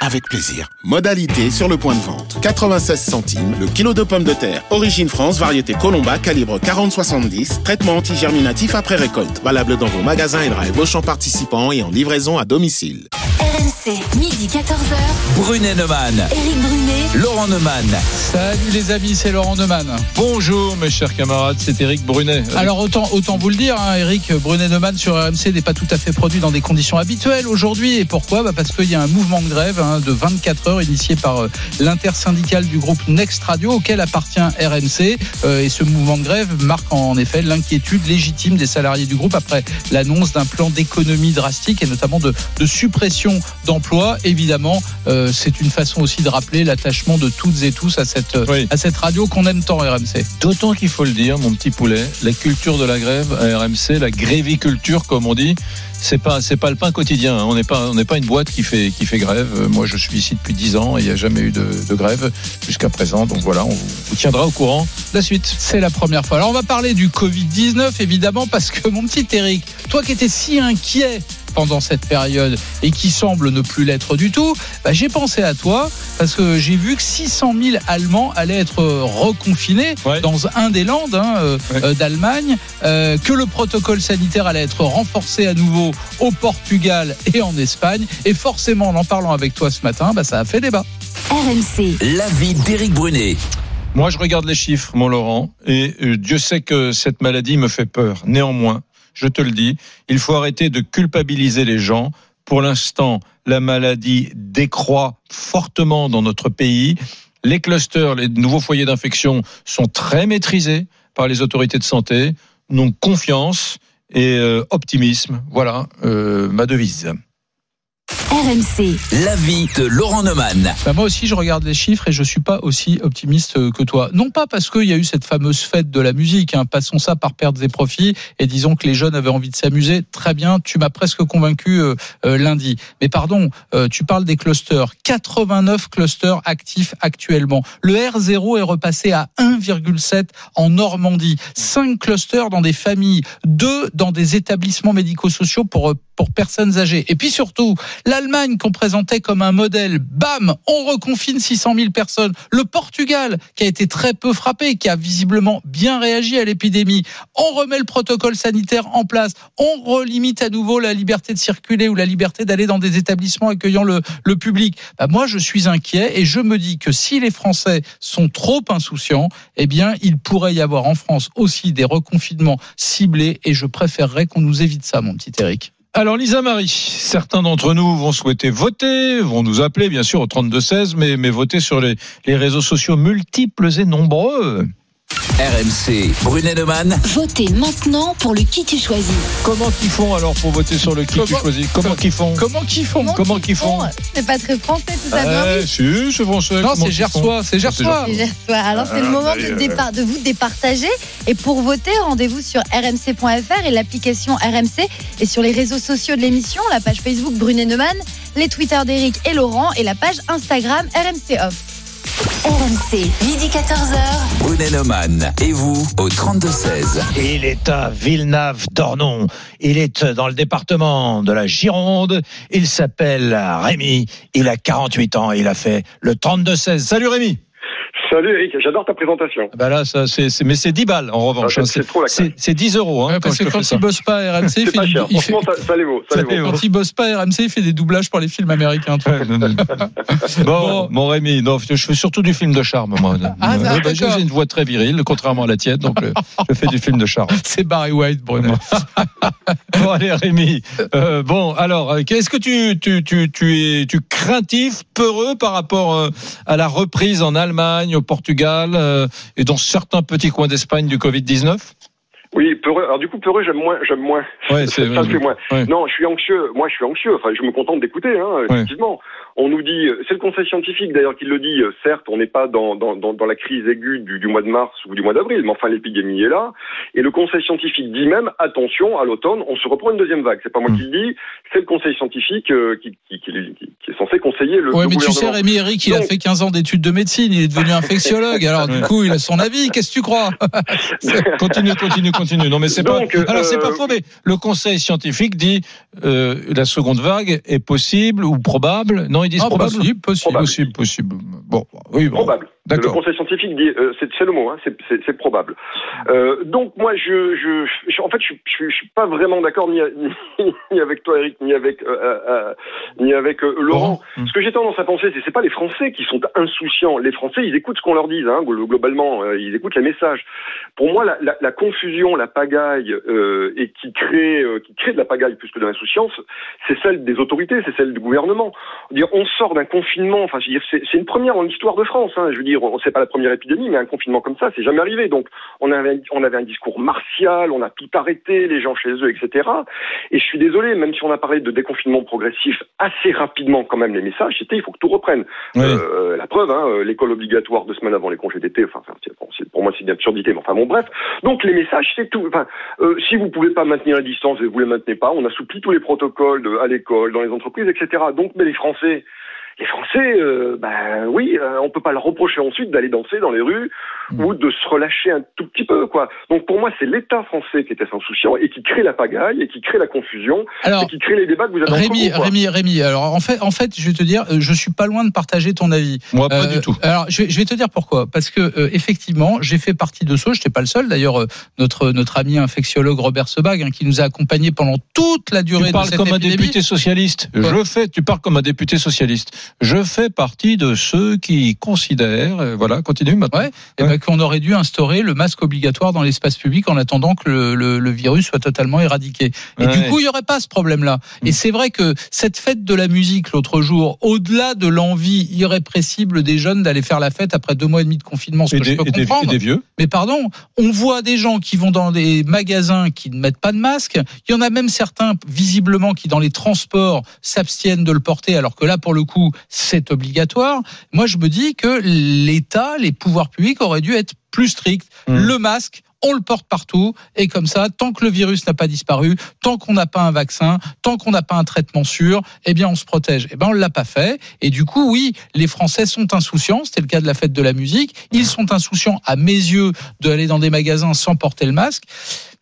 avec plaisir. Modalité sur le point de vente. 96 centimes le kilo de pommes de terre. Origine France, variété Colomba, calibre 40-70. Traitement antigerminatif après récolte. Valable dans vos magasins et drive Auchan participants et en livraison à domicile. RMC, midi 14h. Brunet Neumann. Éric Brunet. Laurent Neumann. Salut les amis, c'est Laurent Neumann. Bonjour mes chers camarades, c'est Eric Brunet. Alors autant, autant vous le dire, hein, Eric Brunet Neumann sur RMC n'est pas tout à fait produit dans des conditions habituelles aujourd'hui. Et pourquoi? Bah Parce qu'il y a un mouvement de grève hein, de 24 heures initié par euh, l'intersyndicale du groupe Next Radio auquel appartient RMC. Euh, et ce mouvement de grève marque en effet l'inquiétude légitime des salariés du groupe après l'annonce d'un plan d'économie drastique et notamment de, de suppression d'emplois. Évidemment, euh, c'est une façon aussi de rappeler l'attachement de toutes et tous à cette, Oui. à cette radio qu'on aime tant RMC. D'autant qu'il faut le dire, mon petit poulet, la culture de la grève à RMC, la gréviculture comme on dit, c'est pas pas le pain quotidien. hein. On n'est pas une boîte qui fait grève. Euh, Moi, je suis ici depuis 10 ans et il n'y a jamais eu de, grève jusqu'à présent. Donc voilà, on vous, tiendra au courant la suite. C'est la première fois. Alors on va parler du Covid-19 évidemment parce que mon petit Eric, toi qui étais si inquiet pendant cette période et qui semble ne plus l'être du tout, bah, j'ai pensé à toi parce que j'ai vu que 600 000 Allemands allaient être reconfinés Ouais. dans un des landes hein, euh, Ouais. euh, d'Allemagne, euh, que le protocole sanitaire allait être renforcé à nouveau au Portugal et en Espagne. Et forcément, en en parlant avec toi ce matin, bah, ça a fait débat. RMC, L'avis d'Éric Brunet. Moi, je regarde les chiffres, mon Laurent, et Dieu sait que cette maladie me fait peur. Néanmoins, je te le dis, il faut arrêter de culpabiliser les gens. Pour l'instant, la maladie décroît fortement dans notre pays. Les clusters, les nouveaux foyers d'infection sont très maîtrisés par les autorités de santé. Donc confiance et euh, optimisme, voilà euh, ma devise. RMC, L'avis de Laurent Neumann. Bah, moi aussi, je regarde les chiffres et je suis pas aussi optimiste que toi. Non pas parce qu'il y a eu cette fameuse fête de la musique, hein, passons ça par pertes et profits, et disons que les jeunes avaient envie de s'amuser. Très bien, tu m'as presque convaincu euh, euh, lundi. Mais pardon, euh, tu parles des clusters. 89 clusters actifs actuellement. Le R0 est repassé à 1,7 en Normandie. 5 clusters dans des familles, 2 dans des établissements médico-sociaux pour, euh, pour personnes âgées. Et puis surtout, L'Allemagne qu'on présentait comme un modèle, bam, on reconfine 600 000 personnes. Le Portugal, qui a été très peu frappé, qui a visiblement bien réagi à l'épidémie, on remet le protocole sanitaire en place, on relimite à nouveau la liberté de circuler ou la liberté d'aller dans des établissements accueillant le, public. Bah, moi, je suis inquiet et je me dis que si les Français sont trop insouciants, eh bien, il pourrait y avoir en France aussi des reconfinements ciblés et je préférerais qu'on nous évite ça, mon petit Eric. Alors Lisa Marie, certains d'entre nous vont souhaiter voter, vont nous appeler bien sûr au 32-16, mais, mais voter sur les, les réseaux sociaux multiples et nombreux. RMC. Brunet Neumann. votez maintenant pour le qui tu choisis. Comment qu'ils font alors pour voter sur le qui tu choisis? Comment qu'ils font? Comment qu'ils font? Comment qu'ils font? C'est pas très français tout ça, non Eh, si, c'est français. Non, Comment c'est Gersois, c'est font Gersois. Alors c'est le Ah, moment bah, de, euh, départ, de vous départager. Et pour voter, rendez-vous sur rmc.fr et l'application RMC et sur les réseaux sociaux de l'émission, la page Facebook Brunet Neumann, les Twitter d'Éric et Laurent et la page Instagram RMC Off. RMC, midi 14h. Brunet Neumann. Et vous au 32-16. Il est à Villeneuve-d'Ornon. Il est dans le département de la Gironde. Il s'appelle Rémi. Il a 48 ans. Il a fait le 32-16. Salut Rémi. Salut Eric, j'adore ta présentation. Bah là, ça, c'est, mais c'est 10 balles en revanche. Ah, hein. c'est- trop la c'est, c'est 10 euros. Hein, Ouais, parce que quand il bosse pas à RMC, il C'est fait, pas du- cher. il fait- Franchement, ça, ça les vaut. Ça Ça les les vaut. vaut. quand il bosse pas à RMC, il fait des doublages pour les films américains. tu vois. Ouais, non, non. Bon, mon Rémi, non, je fais surtout du film de charme, moi. Ah, bah, j'ai une voix très virile, contrairement à la tienne, donc euh, je fais du film de charme. C'est Barry White, Bruno. Bon, allez, Rémi. Euh, bon, alors, euh, est-ce que tu, tu, tu, tu es tu craintif, peureux par rapport euh, à la reprise en Allemagne, au Portugal euh, et dans certains petits coins d'Espagne du Covid-19 Oui, peureux. Alors du coup, peureux, j'aime moins, j'aime moins. Ouais, c'est ça, c'est moins. ouais. Non, je suis anxieux. Moi, je suis anxieux. Enfin, je me contente d'écouter, hein, Ouais. On nous dit, c'est le Conseil scientifique d'ailleurs qui le dit. euh, Certes, on n'est pas dans, dans, dans, dans la crise aiguë du, du mois de mars ou du mois d'avril, mais enfin, l'épidémie est là. Et le Conseil scientifique dit même, attention, à l'automne, on se reprend une deuxième vague. C'est pas moi qui le dis, c'est le Conseil scientifique euh, qui, qui, qui, qui- qui est censé conseiller le, Ouais, le mais tu sais. Rémi Eric, il a fait 15 ans d'études de médecine, il est devenu infectiologue. Alors, du coup, il a son avis. Qu'est-ce que tu crois? Continue, continue, continue. Non, mais c'est pas. Euh, Alors, c'est pas euh, faux, mais le Conseil scientifique dit euh, la seconde vague est possible ou probable. Non, ils disent Ah, probable. possible, possible. Possible, possible. Bon, oui, bon. Probable. Le. Conseil scientifique dit, euh, c'est le mot, hein, c'est- probable. Euh, donc moi, je, je, je- en fait, je, je, je suis pas vraiment d'accord ni, ni, ni avec toi, Eric, ni avec, euh, ni avec Laurent. Ce que j'ai tendance à penser, c'est c'est pas les Français qui sont insouciants. Les Français, ils écoutent ce qu'on leur dit, hein, glo- globalement, ils écoutent les messages. Pour moi, la, la, la confusion, la pagaille, et qui crée, qui crée de la pagaille plus que de l'insouciance, c'est celle des autorités, c'est celle du gouvernement. Dire, on sort d'un confinement. Enfin, c'est c'est une première dans l'histoire de France. Hein, je veux dire, on sait pas la première épidémie, mais un confinement comme ça, c'est jamais arrivé. Donc, on avait, on avait un discours martial, on a tout arrêté, les gens chez eux, etc. Et je suis désolé, même si on a parlé de déconfinement progressif assez rapidement, quand même, les messages, c'était il faut que tout reprenne. Oui. Euh, la preuve, hein, euh, l'école obligatoire deux semaines avant les congés d'été. Enfin, pour moi, c'est une absurdité. Mais enfin, bon, bref. Donc, les messages, c'est tout. Enfin, euh, si vous pouvez pas maintenir la distance et vous les maintenez pas, on assouplit tous les protocoles de- à l'école, dans les entreprises, etc. Donc, mais les Français, les Français, euh, ben oui, euh, on peut pas leur reprocher ensuite d'aller danser dans les rues Mm. ou de se relâcher un tout petit peu, quoi. Donc pour moi, c'est l'État français qui était insouciant et qui crée la pagaille et qui crée la confusion Alors, et qui crée les débats que vous avez Rémi, vous. Rémi, Rémi. Alors, en fait, en fait, je vais te dire, euh, je suis pas loin de partager ton avis. Moi, pas Euh, du tout. Alors, je vais, je vais te dire pourquoi. Parce que euh, effectivement, j'ai fait partie de ceux. Je n'étais pas le seul. D'ailleurs, euh, notre notre ami infectiologue Robert Sebag, hein, qui nous a accompagnés pendant toute la durée Tu de parles cette comme un député socialiste. Ouais. Je fais, tu parles comme un député socialiste. Je fais partie de ceux qui considèrent, euh, voilà, continue maintenant. Ouais. Eh ben, qu'on aurait dû instaurer le masque obligatoire dans l'espace public en attendant que le, le- le virus soit totalement éradiqué. Et Ouais. du coup, il n'y aurait pas ce problème-là. Et Mm. c'est vrai que cette fête de la musique l'autre jour, au-delà de l'envie irrépressible des jeunes d'aller faire la fête après deux mois et demi de confinement, ce Et que des, je peux et des- et comprendre. des vieux. Mais pardon, on voit des gens qui vont dans des magasins qui ne mettent pas de masque. Il y en a même certains, visiblement, qui dans les transports s'abstiennent de le porter, alors que là, pour le coup, c'est obligatoire. Moi, je me dis que l'État, les pouvoirs publics auraient dû être plus stricts. Mm. Le masque, on le porte partout, et comme ça, tant que le virus n'a pas disparu, tant qu'on n'a pas un vaccin, tant qu'on n'a pas un traitement sûr, eh bien, on se protège. Eh ben, on l'a pas fait. Et du coup, oui, les Français sont insouciants. C'était le cas de la fête de la musique. Ils sont insouciants, à mes yeux, d'aller dans des magasins sans porter le masque.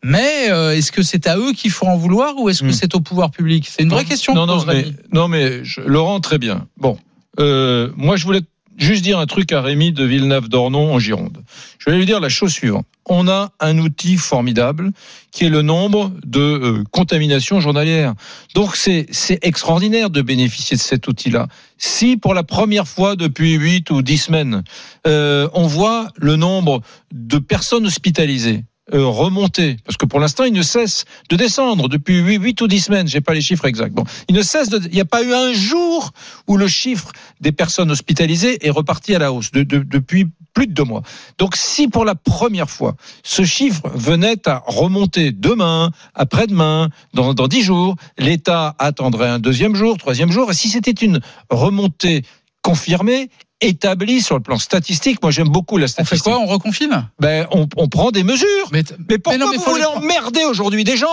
Mais euh, est-ce que c'est à eux qu'il faut en vouloir ou est-ce que Hmm. c'est au pouvoir public? C'est une vraie question. Non, mais, non, mais je- Laurent, très bien. Bon, euh, moi, je voulais juste dire un truc à Rémi de Villeneuve-d'Ornon en Gironde. Je vais lui dire la chose suivante. On a un outil formidable qui est le nombre de euh, contaminations journalières. Donc c'est extraordinaire de bénéficier de cet outil-là. Si pour la première fois depuis 8 ou 10 semaines, euh, on voit le nombre de personnes hospitalisées remonter, parce que pour l'instant, il ne cesse de descendre depuis 8, 8 ou 10 semaines, j'ai pas les chiffres exacts. Bon, il ne cesse de, il n'y a pas eu un jour où le chiffre des personnes hospitalisées est reparti à la hausse de- de- depuis plus de deux mois. Donc, si pour la première fois, ce chiffre venait à remonter demain, après-demain, dans, dans 10 jours, l'État attendrait un deuxième jour, troisième jour, et si c'était une remontée confirmée, établie sur le plan statistique, moi j'aime beaucoup la On fait statistique. quoi? On reconfine? Ben, on, on prend des mesures. Mais, Mais pourquoi non, mais vous voulez les- emmerder aujourd'hui des gens,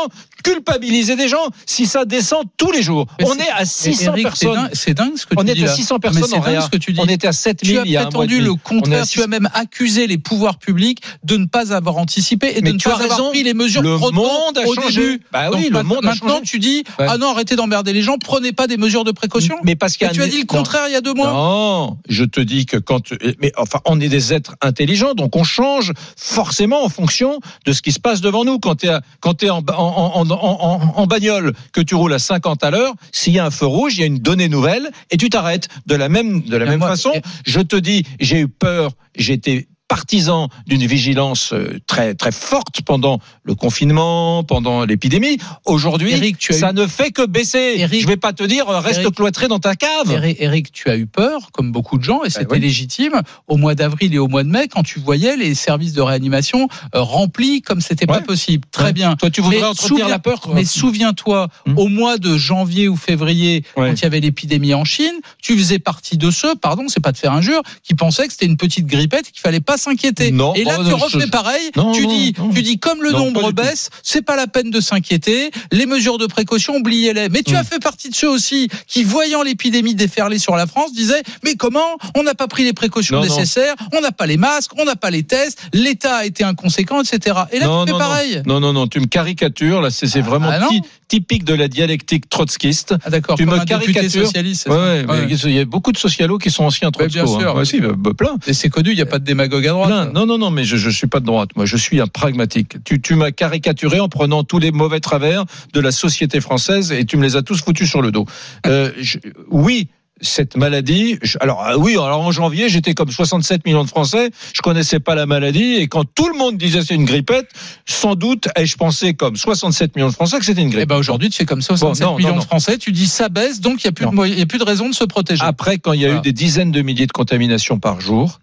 culpabiliser des gens, si ça descend tous les jours? Mais On est à 600 Eric, c'est personnes. C'est dingue ce que On tu est dis à là. 600 Mais personnes en réa. ce que tu dis. On était à Tu 7000 as il y a un mois et prétendu le On contraire. à Tu as même accusé les pouvoirs publics de ne pas avoir anticipé et de Mais ne tu pas as avoir raison. pris les mesures Le monde a au changé. début. Bah Donc oui, le monde a maintenant, changé. tu dis Ouais. ah non arrêtez d'emmerder les gens, prenez pas des mesures de précaution. Mais parce qu'il tu as dit le contraire il y a deux mois. Non, je te dis que quand, mais enfin, on est des êtres intelligents, donc on change forcément en fonction de ce qui se passe devant nous. Quand tu es, quand es en, en, en, en, en- en bagnole, que tu roules à 50 à l'heure, s'il y a un feu rouge, il y a une donnée nouvelle et tu t'arrêtes. De la même, de la même façon, je te dis, j'ai eu peur, j'étais partisan d'une vigilance euh, très très forte pendant le confinement, pendant l'épidémie. Aujourd'hui, ça eu- ne fait que baisser. Eric- Je vais pas te dire euh, reste Eric- cloîtré dans ta cave. Eric, tu as eu peur, comme beaucoup de gens, et c'était Bah oui. légitime, au mois d'avril et au mois de mai, quand tu voyais les services de réanimation euh, remplis comme c'était pas Ouais. possible. Très Ouais. bien. Toi, tu voudrais Mais entretenir souviens- la peur. quoi. Mais souviens-toi, Hmm. au mois de janvier ou février, Ouais. quand il y avait l'épidémie en Chine, tu faisais partie de ceux, pardon, c'est pas de faire injure, qui pensaient que c'était une petite grippette, qu'il fallait pas s'inquiéter. Non, et là, oh, tu non, refais je- pareil. Non, tu non, dis, tu dis comme le pas nombre baisse, c'est pas la peine de s'inquiéter. Les mesures de précaution, oubliez-les. Mais tu Hmm. as fait partie de ceux aussi qui, voyant l'épidémie déferler sur la France, disaient mais comment? On n'a pas pris les précautions nécessaires, on n'a pas les masques, on n'a pas les tests, l'État a été inconséquent, etc. Et là, tu fais pareil. Non, non, non, tu me caricatures. Là, c'est c'est vraiment ah typique de la dialectique trotskiste. Ah, d'accord. Tu me caricatures. socialiste. c'est Ouais, ça ouais, mais Ouais. il y a beaucoup de socialos qui sont anciens trotskos. bien sûr. hein. Si, bah, bah, plein. Et c'est connu, il n'y a pas de démagogue à droite. Plein. Non, non, non, mais je, je suis pas de droite. Moi, je suis un pragmatique. Tu, tu m'as caricaturé en prenant tous les mauvais travers de la société française et tu me les as tous foutus sur le dos. Euh, je- oui. Cette maladie, alors euh, oui, alors en janvier, j'étais comme 67 millions de Français, je connaissais pas la maladie et quand tout le monde disait c'est une grippette, sans doute ai-je pensé comme 67 millions de Français que c'était une grippe. ben aujourd'hui, tu fais comme 67 Bon, non, millions non, de. Français, tu dis ça baisse, donc il n'y a, plus de y a plus de raison de se protéger. Après, quand il y a Voilà. eu des dizaines de milliers de contaminations par jour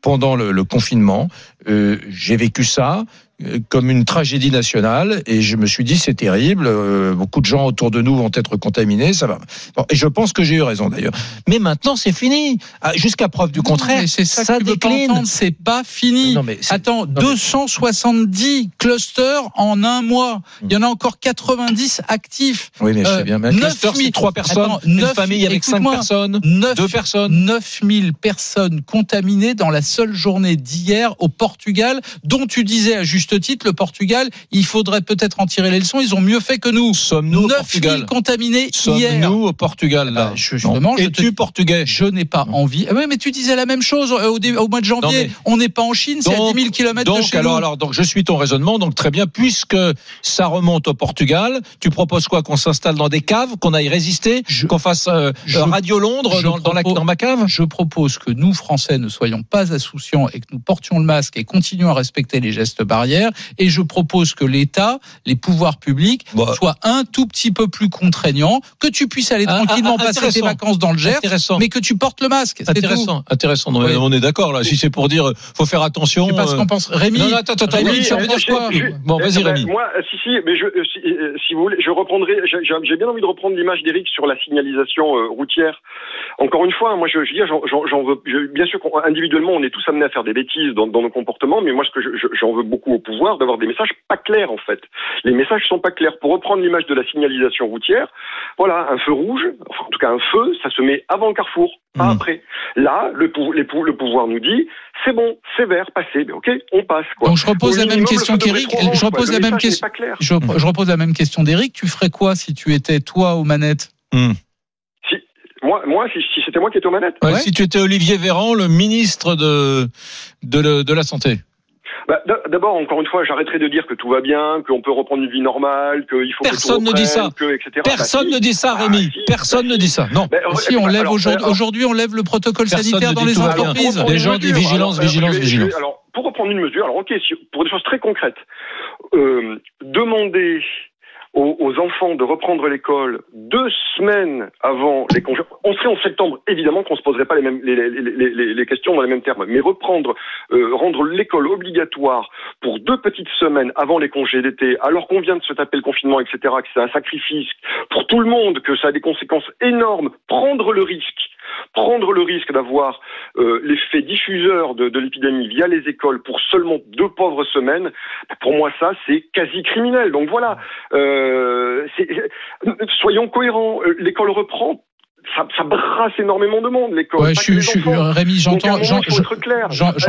pendant le, confinement, euh, j'ai vécu ça euh, comme une tragédie nationale et je me suis dit c'est terrible. euh, beaucoup de gens autour de nous vont être contaminés, ça va. Bon, et je pense que j'ai eu raison d'ailleurs. Mais maintenant c'est fini. Ah, Jusqu'à preuve du contraire, c'est ça, ça que décline. c'est pas fini. Non, mais c'est- Attends, mais- 270 clusters en un mois. Il y en a encore 90 actifs. Oui, mais je Euh, sais bien. Mais un neuf cluster, c'est mille- trois personnes, Attends, une famille avec cinq personnes, 9, deux personnes. 9000 personnes contaminées dans la seule journée d'hier au Portugal, dont tu disais à juste titre, le Portugal, il faudrait peut-être en tirer les leçons, ils ont mieux fait que nous. Sommes-nous au 9000 Portugal contaminés hier. Sommes-nous au Portugal là bah, je- justement, je te- portugais Je n'ai pas envie. Ah ouais, mais tu disais la même chose euh, au, dé- au mois de janvier. Non, On n'est pas en Chine, c'est à 10 000 km de chez alors, nous. alors, donc, je suis ton raisonnement. Donc, très bien. Puisque ça remonte au Portugal, tu proposes quoi Qu'on s'installe dans des caves, qu'on aille résister, qu'on fasse euh, je- euh, Radio Londres dans, dans la- propose- dans ma cave Je propose que nous, Français, ne soyons pas insouciants et que nous portions le masque et continuions à respecter les gestes barrières. Et je propose que l'État, les pouvoirs publics, Bah. soient un tout petit peu plus contraignants, que tu puisses aller Ah, tranquillement ah, passer tes vacances dans le Gers, mais que tu portes le masque. tout. Intéressant, intéressant. Non, mais Oui. On est d'accord là. Si c'est pour dire, euh, faut faire attention. Je sais pas ce euh, qu'on pense. Rémi, Non, non, attends, attends, Rémi, Rémi, tu en euh, penses je- quoi je- Bon, vas-y, Eh ben, Rémi. Moi, euh, si, si, mais je, euh, si, euh, si vous voulez, je reprendrai. J'ai bien envie de reprendre l'image d'Éric sur la signalisation euh, routière. Encore une fois, moi, je, je veux dire, j'en- veux. je- bien sûr, individuellement, on est tous amenés à faire des bêtises dans, dans nos comportements, mais moi, ce que je- je- j'en veux beaucoup au pouvoir, d'avoir des messages pas clairs, en fait. Les messages sont pas clairs. Pour reprendre l'image de la signalisation routière, voilà, un feu rouge, enfin, en tout cas un feu, ça se met avant le carrefour, pas Mhm. après. Là, le, pou- les pou- le pouvoir nous dit, c'est bon, c'est vert, passez, mais ok, on passe. Quoi. Donc je repose la même question qu'Éric. Je repose la même question. Je, je repose la même question d'Éric. Tu ferais quoi si tu étais toi aux manettes? Hmm. Moi, moi, si, si c'était moi qui étais aux manettes. Ouais, Ouais. Si tu étais Olivier Véran, le ministre de de, le- de la santé. Bah, D'abord, encore une fois, j'arrêterai de dire que tout va bien, qu'on peut reprendre une vie normale, qu'il faut Personne que ne tout dit reprenne, ça. que, etc. Personne Bah, si. ne dit ça, Ah, Rémi. si, Personne bah, ne dit ça. Non. Si on lève aujourd'hui, aujourd'hui, on lève le protocole Personne sanitaire ne dans dit les entreprises. Alors, Les pour gens disent vigilance, vigilance, vigilance. Alors, pour reprendre une mesure, alors ok, si- pour des choses très concrètes, euh, demander aux, enfants de reprendre l'école deux semaines avant les congés. On serait en septembre, évidemment qu'on se poserait pas les mêmes les, les- les questions dans les mêmes termes, mais reprendre, euh, rendre l'école obligatoire pour deux petites semaines avant les congés d'été, alors qu'on vient de se taper le confinement, etc., que c'est un sacrifice pour tout le monde, que ça a des conséquences énormes, prendre le risque prendre le risque d'avoir euh, l'effet diffuseur de, l'épidémie via les écoles pour seulement deux pauvres semaines, pour moi ça c'est quasi criminel. Donc voilà, euh, soyons cohérents. Euh, L'école reprend. Ça, ça brasse énormément de monde, l'école. Ouais, je je. Rémi, j'entends,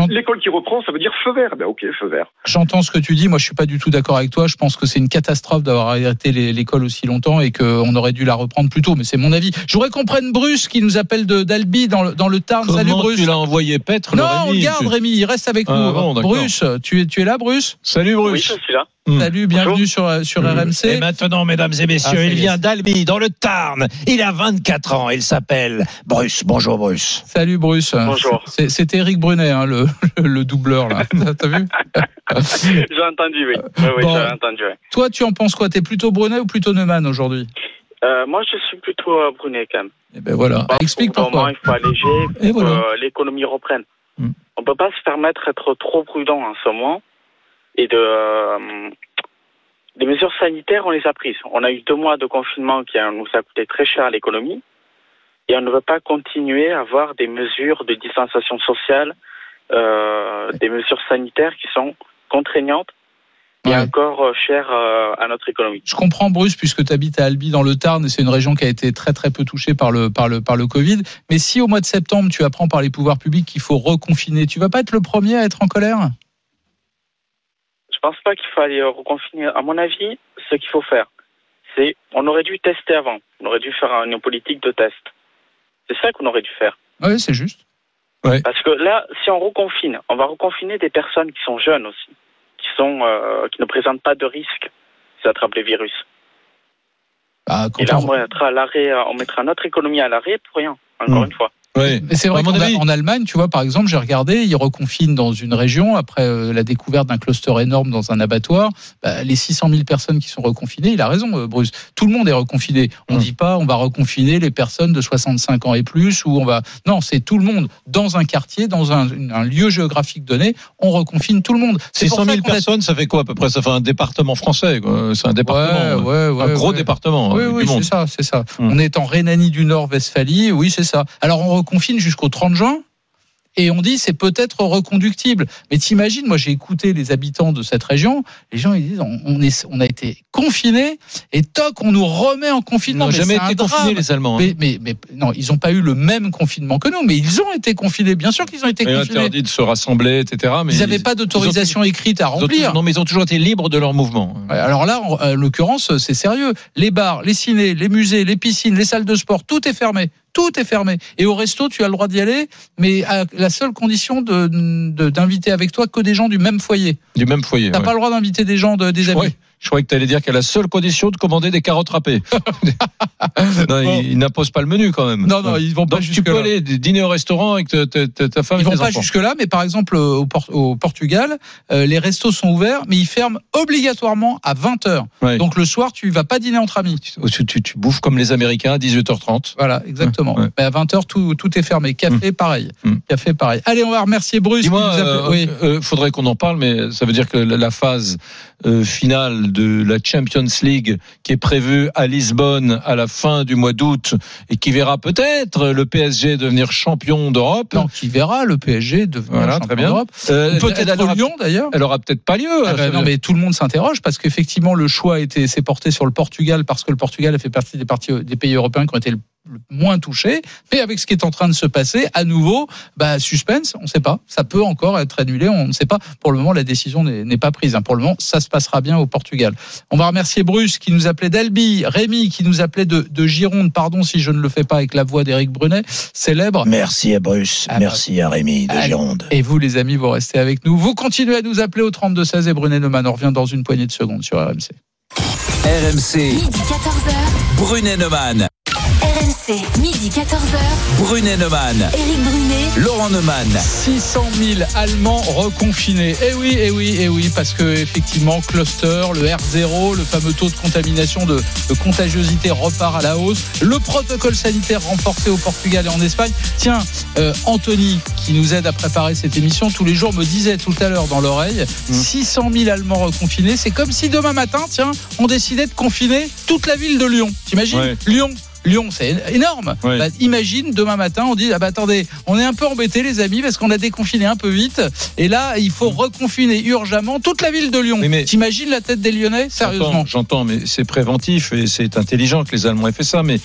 L'école qui reprend, ça veut dire feu vert. Ben ok, feu vert. J'entends ce que tu dis. Moi, je suis pas du tout d'accord avec toi. Je pense que c'est une catastrophe d'avoir arrêté l'école aussi longtemps et qu'on aurait dû la reprendre plus tôt. Mais c'est mon avis. Je voudrais qu'on prenne Bruce qui nous appelle de d'Albi dans le, dans le Tarn. Salut Bruce. tu l'as envoyé paître non, le on le garde Tu- Rémi. Il reste avec Ah, nous. bon, d'accord. Bruce, tu es, tu es là, Bruce? Salut Oui, Bruce. je suis là. Hmm. Salut, bienvenue sur, sur Et RMC. maintenant, mesdames et messieurs, Ah, il vient d'Albi, dans le Tarn. Il a 24 ans. Il s'appelle Bruce. Bonjour, Bruce. Salut Bruce. Bonjour. C'est- C'était Eric Brunet, hein, le, le doubleur là. T'as vu J'ai entendu, oui. Oui, oui, Bon. j'ai entendu. oui. Toi, tu en penses quoi? T'es plutôt Brunet ou plutôt Neumann aujourd'hui? Euh, moi, je suis plutôt euh, Brunet quand même. Eh ben voilà. Parce Explique pourquoi. moment, il faut alléger pour Et voilà. que euh, l'économie reprenne. Hmm. On peut pas se permettre d'être trop prudent en ce moment et de. euh, les mesures sanitaires, on les a prises. On a eu deux mois de confinement qui nous a coûté très cher à l'économie. Et on ne veut pas continuer à avoir des mesures de distanciation sociale, euh, des mesures sanitaires qui sont contraignantes et Ouais. encore euh, chères euh, à notre économie. Je comprends Bruce puisque tu habites à Albi dans le Tarn et c'est une région qui a été très très peu touchée par le par le par le Covid. Mais si au mois de septembre tu apprends par les pouvoirs publics qu'il faut reconfiner, tu vas pas être le premier à être en colère? Pense pas qu'il faut aller euh, reconfiner. À mon avis, ce qu'il faut faire, c'est on aurait dû tester avant. On aurait dû faire une politique de test. C'est ça qu'on aurait dû faire. Oui, c'est juste. Parce que là, si on reconfine, on va reconfiner des personnes qui sont jeunes aussi, qui sont euh, qui ne présentent pas de risque d'attraper le virus. Bah, Et là, on- on mettra à l'arrêt, on mettra notre économie à l'arrêt pour rien. Encore Hmm. une fois. Mais c'est vrai qu'en Allemagne, tu vois, par exemple, j'ai regardé, ils reconfinent dans une région après euh, la découverte d'un cluster énorme dans un abattoir. Bah, les 600 000 personnes qui sont reconfinées, il a raison, euh, Bruce. Tout le monde est reconfiné. On Mm. dit pas, on va reconfiner les personnes de 65 ans et plus, ou on va. Non, c'est tout le monde dans un quartier, dans un, un lieu géographique donné. On reconfine tout le monde. C'est pour 600 ça 000 qu'on a- personnes, ça fait quoi à peu près? Ça fait un département français. C'est un département. Ouais, ouais, ouais, un gros département Oui, euh, oui, c'est ça, c'est ça. Hmm. On est en Rhénanie du Nord-Westphalie, oui, c'est ça. Alors on reconfine jusqu'au 30 juin. Et on dit c'est peut-être reconductible. Mais t'imagines, moi j'ai écouté les habitants de cette région, les gens ils disent on, on est, on a été confinés et toc on nous remet en Ils confinement. n'ont Mais jamais été confinés, les Allemands. hein. Mais, mais, mais non, ils n'ont pas eu le même confinement que nous, mais ils ont été confinés. Bien sûr qu'ils ont été Et confinés. interdit de se rassembler, etc. Mais Ils n'avaient pas d'autorisation écrite à ils ont remplir. toujours- non, mais ils ont toujours été libres de leur mouvement. Alors là, en, en l'occurrence, c'est sérieux. Les bars, les cinés, les musées, les piscines, les salles de sport, tout est fermé. Tout est fermé. Et au resto, tu as le droit d'y aller, mais à la seule condition de de- d'inviter avec toi que des gens du même foyer. Du même foyer. T'as ouais. pas le droit d'inviter des gens de, des amis. Ouais. Je croyais que tu allais dire qu'à la seule condition de commander des carottes râpées. non, Bon. ils, ils n'imposent pas le menu quand même. Non, non, ils vont pas Donc tu jusque peux là. aller dîner au restaurant avec ta, ta- ta- ta femme Ils et vont tes pas enfants. jusque là, mais par exemple euh, au, Por- au Portugal, euh, les restos sont ouverts, mais ils ferment obligatoirement à 20 h Ouais. Donc le soir, tu vas pas dîner entre amis. Tu, tu- tu bouffes comme les Américains à 18h30. Voilà, exactement. Ouais. Mais à 20h, tout, tout est fermé. Café, pareil. Mm. Café, pareil. Allez, on va remercier Bruce. Dis-moi, euh, oui. euh, faudrait qu'on en parle, mais ça veut dire que la phase euh, finale de la Champions League qui est prévue à Lisbonne à la fin du mois d'août et qui verra peut-être le PSG devenir champion d'Europe. Non, qui verra le PSG devenir Voilà, champion d'Europe. Euh, Peut-être elle aura- Lyon d'ailleurs. Elle aura peut-être pas lieu. Ah ben veut non, mais tout le monde s'interroge parce qu'effectivement le choix a été s'est porté sur le Portugal parce que le Portugal a fait partie des, parties, des pays européens qui ont été le le moins touchés. Mais avec ce qui est en train de se passer, à nouveau, bah, suspense, on ne sait pas. Ça peut encore être annulé, on ne sait pas. Pour le moment, la décision n'est pas prise. hein. Pour le moment, ça se passera bien au Portugal. On va remercier Bruce qui nous appelait d'Albi, Rémi qui nous appelait de, de Gironde. Pardon si je ne le fais pas avec la voix d'Éric Brunet, célèbre. Merci à Bruce. Ah, Merci à Rémi de Allez. Gironde. Et vous, les amis, vous restez avec nous. Vous continuez à nous appeler au 3216 et Brunet Neumann. On revient dans une poignée de secondes sur RMC. RMC, Midi 14h. Brunet Neumann. RMC, midi 14h. Brunet Neumann. Éric Brunet. Laurent Neumann. 600 000 Allemands reconfinés. Eh oui, eh oui, eh oui, parce que effectivement, cluster, le R0, le fameux taux de contamination, de, de contagiosité repart à la hausse. Le protocole sanitaire renforcé au Portugal et en Espagne. Tiens, euh, Anthony, qui nous aide à préparer cette émission, tous les jours me disait tout à l'heure dans l'oreille, 600 000 Allemands reconfinés. C'est comme si demain matin, tiens, on décidait de confiner toute la ville de Lyon. T'imagines? Ouais. Lyon Lyon, c'est énorme. Bah, imagine demain matin, on dit ah bah attendez, on est un peu embêtés les amis parce qu'on a déconfiné un peu vite et là il faut reconfiner urgemment toute la ville de Lyon. Oui, T'imagines la tête des Lyonnais Sérieusement? J'entends, J'entends, mais c'est préventif et c'est intelligent que les Allemands aient fait ça. Mais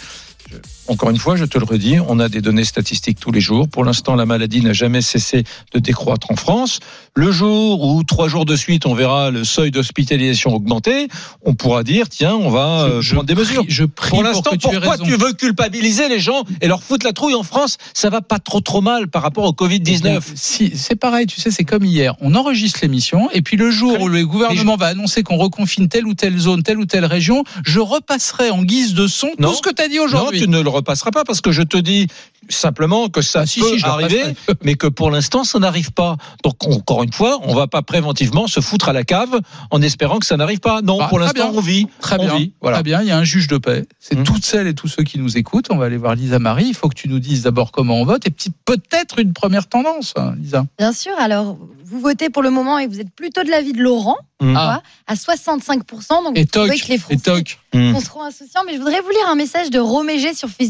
encore une fois, je te le redis, on a des données statistiques tous les jours. Pour l'instant, la maladie n'a jamais cessé de décroître en France. Le jour où trois jours de suite, on verra le seuil d'hospitalisation augmenter, on pourra dire tiens, on va euh, Je- prendre des mesures. prie- je prie pour l'instant, pourquoi tu veux culpabiliser les gens et leur foutre la trouille en France? Ça va pas trop trop mal par rapport au Covid 19. Si, c'est pareil, tu sais, c'est comme hier. On enregistre l'émission et puis le jour où le gouvernement va annoncer qu'on reconfine telle ou telle zone, telle ou telle région, je repasserai en guise de son Non. tout ce que tu as dit Non, aujourd'hui. tu ne le repasseras pas parce que je te dis simplement que ça Ah, si, peut si, arriver, mais que pour l'instant ça n'arrive pas. Donc encore une fois, on va pas préventivement se foutre à la cave en espérant que ça n'arrive pas. Non, Bah, pour l'instant on vit, Très on bien, vit. Voilà. très bien. Il y a un juge de paix. C'est Hum. toutes celles et tous ceux qui nous écoutent. On va aller voir Lisa Marie. Il faut que tu nous dises d'abord comment on vote et petit- peut-être une première tendance, hein, Lisa. Bien sûr, alors vous votez pour le moment et vous êtes plutôt de l'avis de Laurent, Hum. Ah. à 65%. Donc Et vous toc, que les et Français toc. Hum. seront insouciants. Mais je voudrais vous lire un message de Romégé sur Facebook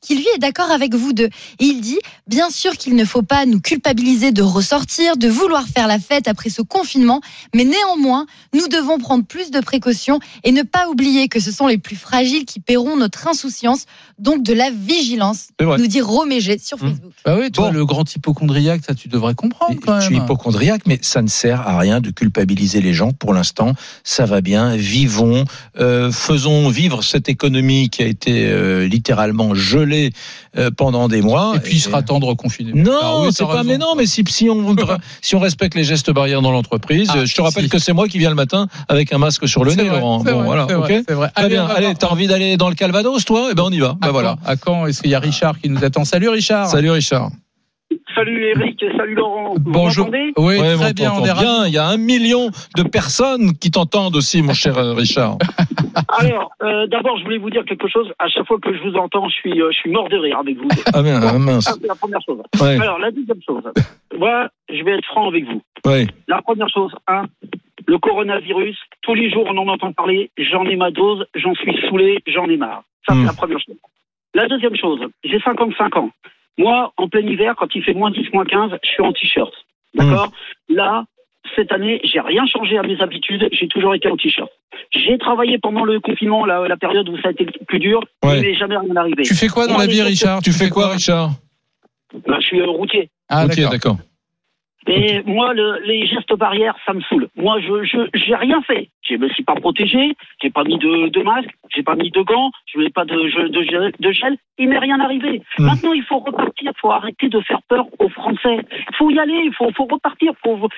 qui lui est d'accord avec vous deux. Et il dit Bien sûr qu'il ne faut pas nous culpabiliser de ressortir, de vouloir faire la fête après ce confinement, mais néanmoins, nous devons prendre plus de précautions et ne pas oublier que ce sont les plus fragiles qui paieront notre insouciance, donc de la vigilance, nous dit Romégé sur Hum. Facebook. Bah oui, toi, Bon. le grand hypochondriaque, ça, tu devrais comprendre Et Je suis hypochondriaque, mais ça ne sert à rien de culpabiliser les gens. Pour l'instant, ça va bien. Vivons, euh, faisons vivre cette économie qui a été euh, littéralement gelée euh, pendant des mois. Et puis il sera temps de reconfiner. Non, Ah oui, c'est pas. raison. Mais non, mais si, si on si on respecte les gestes barrières dans l'entreprise, Ah, je te rappelle si. que c'est moi qui viens le matin avec un masque sur le nez, vrai, Laurent. Bon, vrai, voilà, c'est ok. vrai, c'est vrai. Très bien. Allez, t'as envie d'aller dans le Calvados, toi? Eh ben, on y va. Ben voilà. à quand Est-ce qu'il y a Richard qui nous attend? Salut Richard. Salut Richard. Salut Eric, salut Laurent. Vous Bonjour. m'entendez? Oui, Ouais, très on bien. On est bien. Il y a un million de personnes qui t'entendent aussi, mon cher euh, Richard. Alors, euh, d'abord, je voulais vous dire quelque chose. À chaque fois que je vous entends, je suis, euh, je suis mort de rire avec vous. Ah, bien, ah, Ah, mince. c'est la première chose. Ouais, Alors, la deuxième chose. Moi, je vais être franc avec vous. ouais. La première chose, un, le coronavirus, tous les jours on en entend parler, j'en ai ma dose, j'en suis saoulé, j'en ai marre. Ça, Hmm. c'est la première chose. La deuxième chose, j'ai 55 ans. Moi, en plein hiver, quand il fait moins 10, moins 15, je suis en t-shirt. D'accord Là, cette année, j'ai rien changé à mes habitudes, j'ai toujours été en t-shirt. J'ai travaillé pendant le confinement, la, la période où ça a été le plus dur, Ouais. il n'est jamais rien arrivé. Tu fais quoi dans la vie, Richard? Tu fais quoi, Richard? Bah, Je suis euh, routier. Ah, Ok, d'accord. Et moi, le- les gestes barrières, ça me saoule. Moi, je je j'ai rien fait. Je me suis pas protégé, j'ai pas mis de, de masque, j'ai pas mis de gants, je mets pas de, gel, de gel. Il m'est rien arrivé. Hmm. Maintenant, il faut repartir. Il faut arrêter de faire peur aux Français. Il faut y aller. Il faut, faut repartir.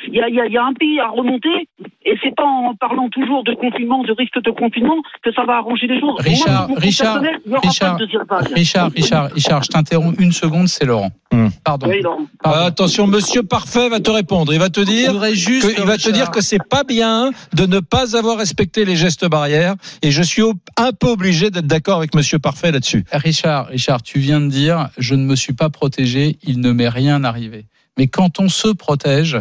Il y a, il y, a, il y a un pays à remonter. Et c'est pas en parlant toujours de confinement, de risque de confinement, que ça va arranger les choses. Richard, Moi, Richard, Richard. Richard, Richard, Richard, je t'interromps une seconde, c'est Laurent. Hmm. Pardon. Oui, Laurent. Pardon. Ah, attention, Monsieur Parfait va te répondre. Il va te dire juste, que, il va te Richard, dire que c'est pas bien de ne pas avoir respecté les gestes barrières. Et je suis un peu obligé d'être d'accord avec Monsieur Parfait là-dessus. Richard, Richard, tu viens de dire, je ne me suis pas protégé, il ne m'est rien arrivé. Mais quand on se protège,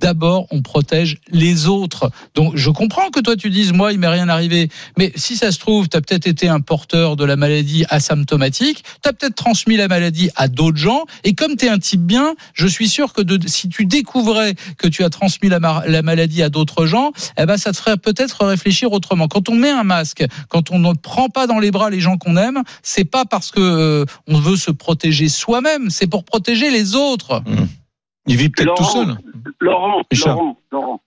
d'abord, on protège les autres. Donc, je comprends que toi, tu dises, moi, il m'est rien arrivé. Mais si ça se trouve, tu as peut-être été un porteur de la maladie asymptomatique, tu as peut-être transmis la maladie à d'autres gens. Et comme tu es un type bien, je suis sûr que si tu découvrais que tu as transmis la, maladie à d'autres gens, eh ben, ça te ferait peut-être réfléchir autrement. Quand on met un masque, quand on ne prend pas dans les bras les gens qu'on aime, c'est pas parce que euh, on veut se protéger soi-même, c'est pour protéger les autres. Il vit peut-être tout Laurent, seul. Laurent, Richard. Laurent, Laurent.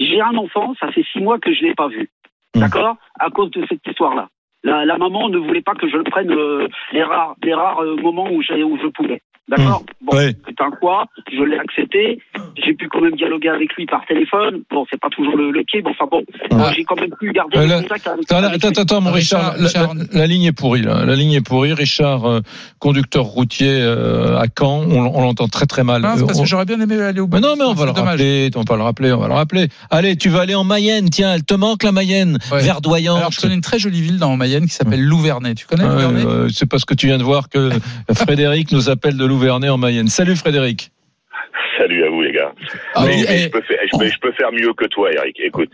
J'ai un enfant, ça fait six mois que je l'ai pas vu. Hmm. D'accord? À cause de cette histoire-là. La, la maman ne voulait pas que je le prenne euh, les rares, les rares euh, moments où, où je pouvais. D'accord Bon, Ouais. c'est un quoi Je l'ai accepté. J'ai pu quand même dialoguer avec lui par téléphone. Bon, c'est pas toujours le, le pied, mais enfin bon, Ouais. j'ai quand même pu garder Euh, le contact avec, Attends, attends, lui. attends, mon Richard, Richard, la, Richard. la- la ligne est pourrie, là. La ligne est pourrie. Richard, euh, conducteur routier euh, à Caen, on, on l'entend très très mal. Mince, Euh, parce on- que j'aurais bien aimé aller au bout. Mais non, mais on va le dommage. rappeler, on va le rappeler, on va le rappeler. Allez, tu vas aller en Mayenne, tiens, elle te manque la Mayenne, Ouais. verdoyante. Alors, je connais une très jolie ville dans Mayenne qui s'appelle Louvernay. Tu connais Louvernay euh, c'est parce que tu viens de voir que Frédéric nous appelle de Louvernay en Mayenne. Salut Frédéric. Salut à vous les gars. Ah, mais, oui, mais je, peux faire, je, mais je peux faire mieux que toi, Eric. Écoute,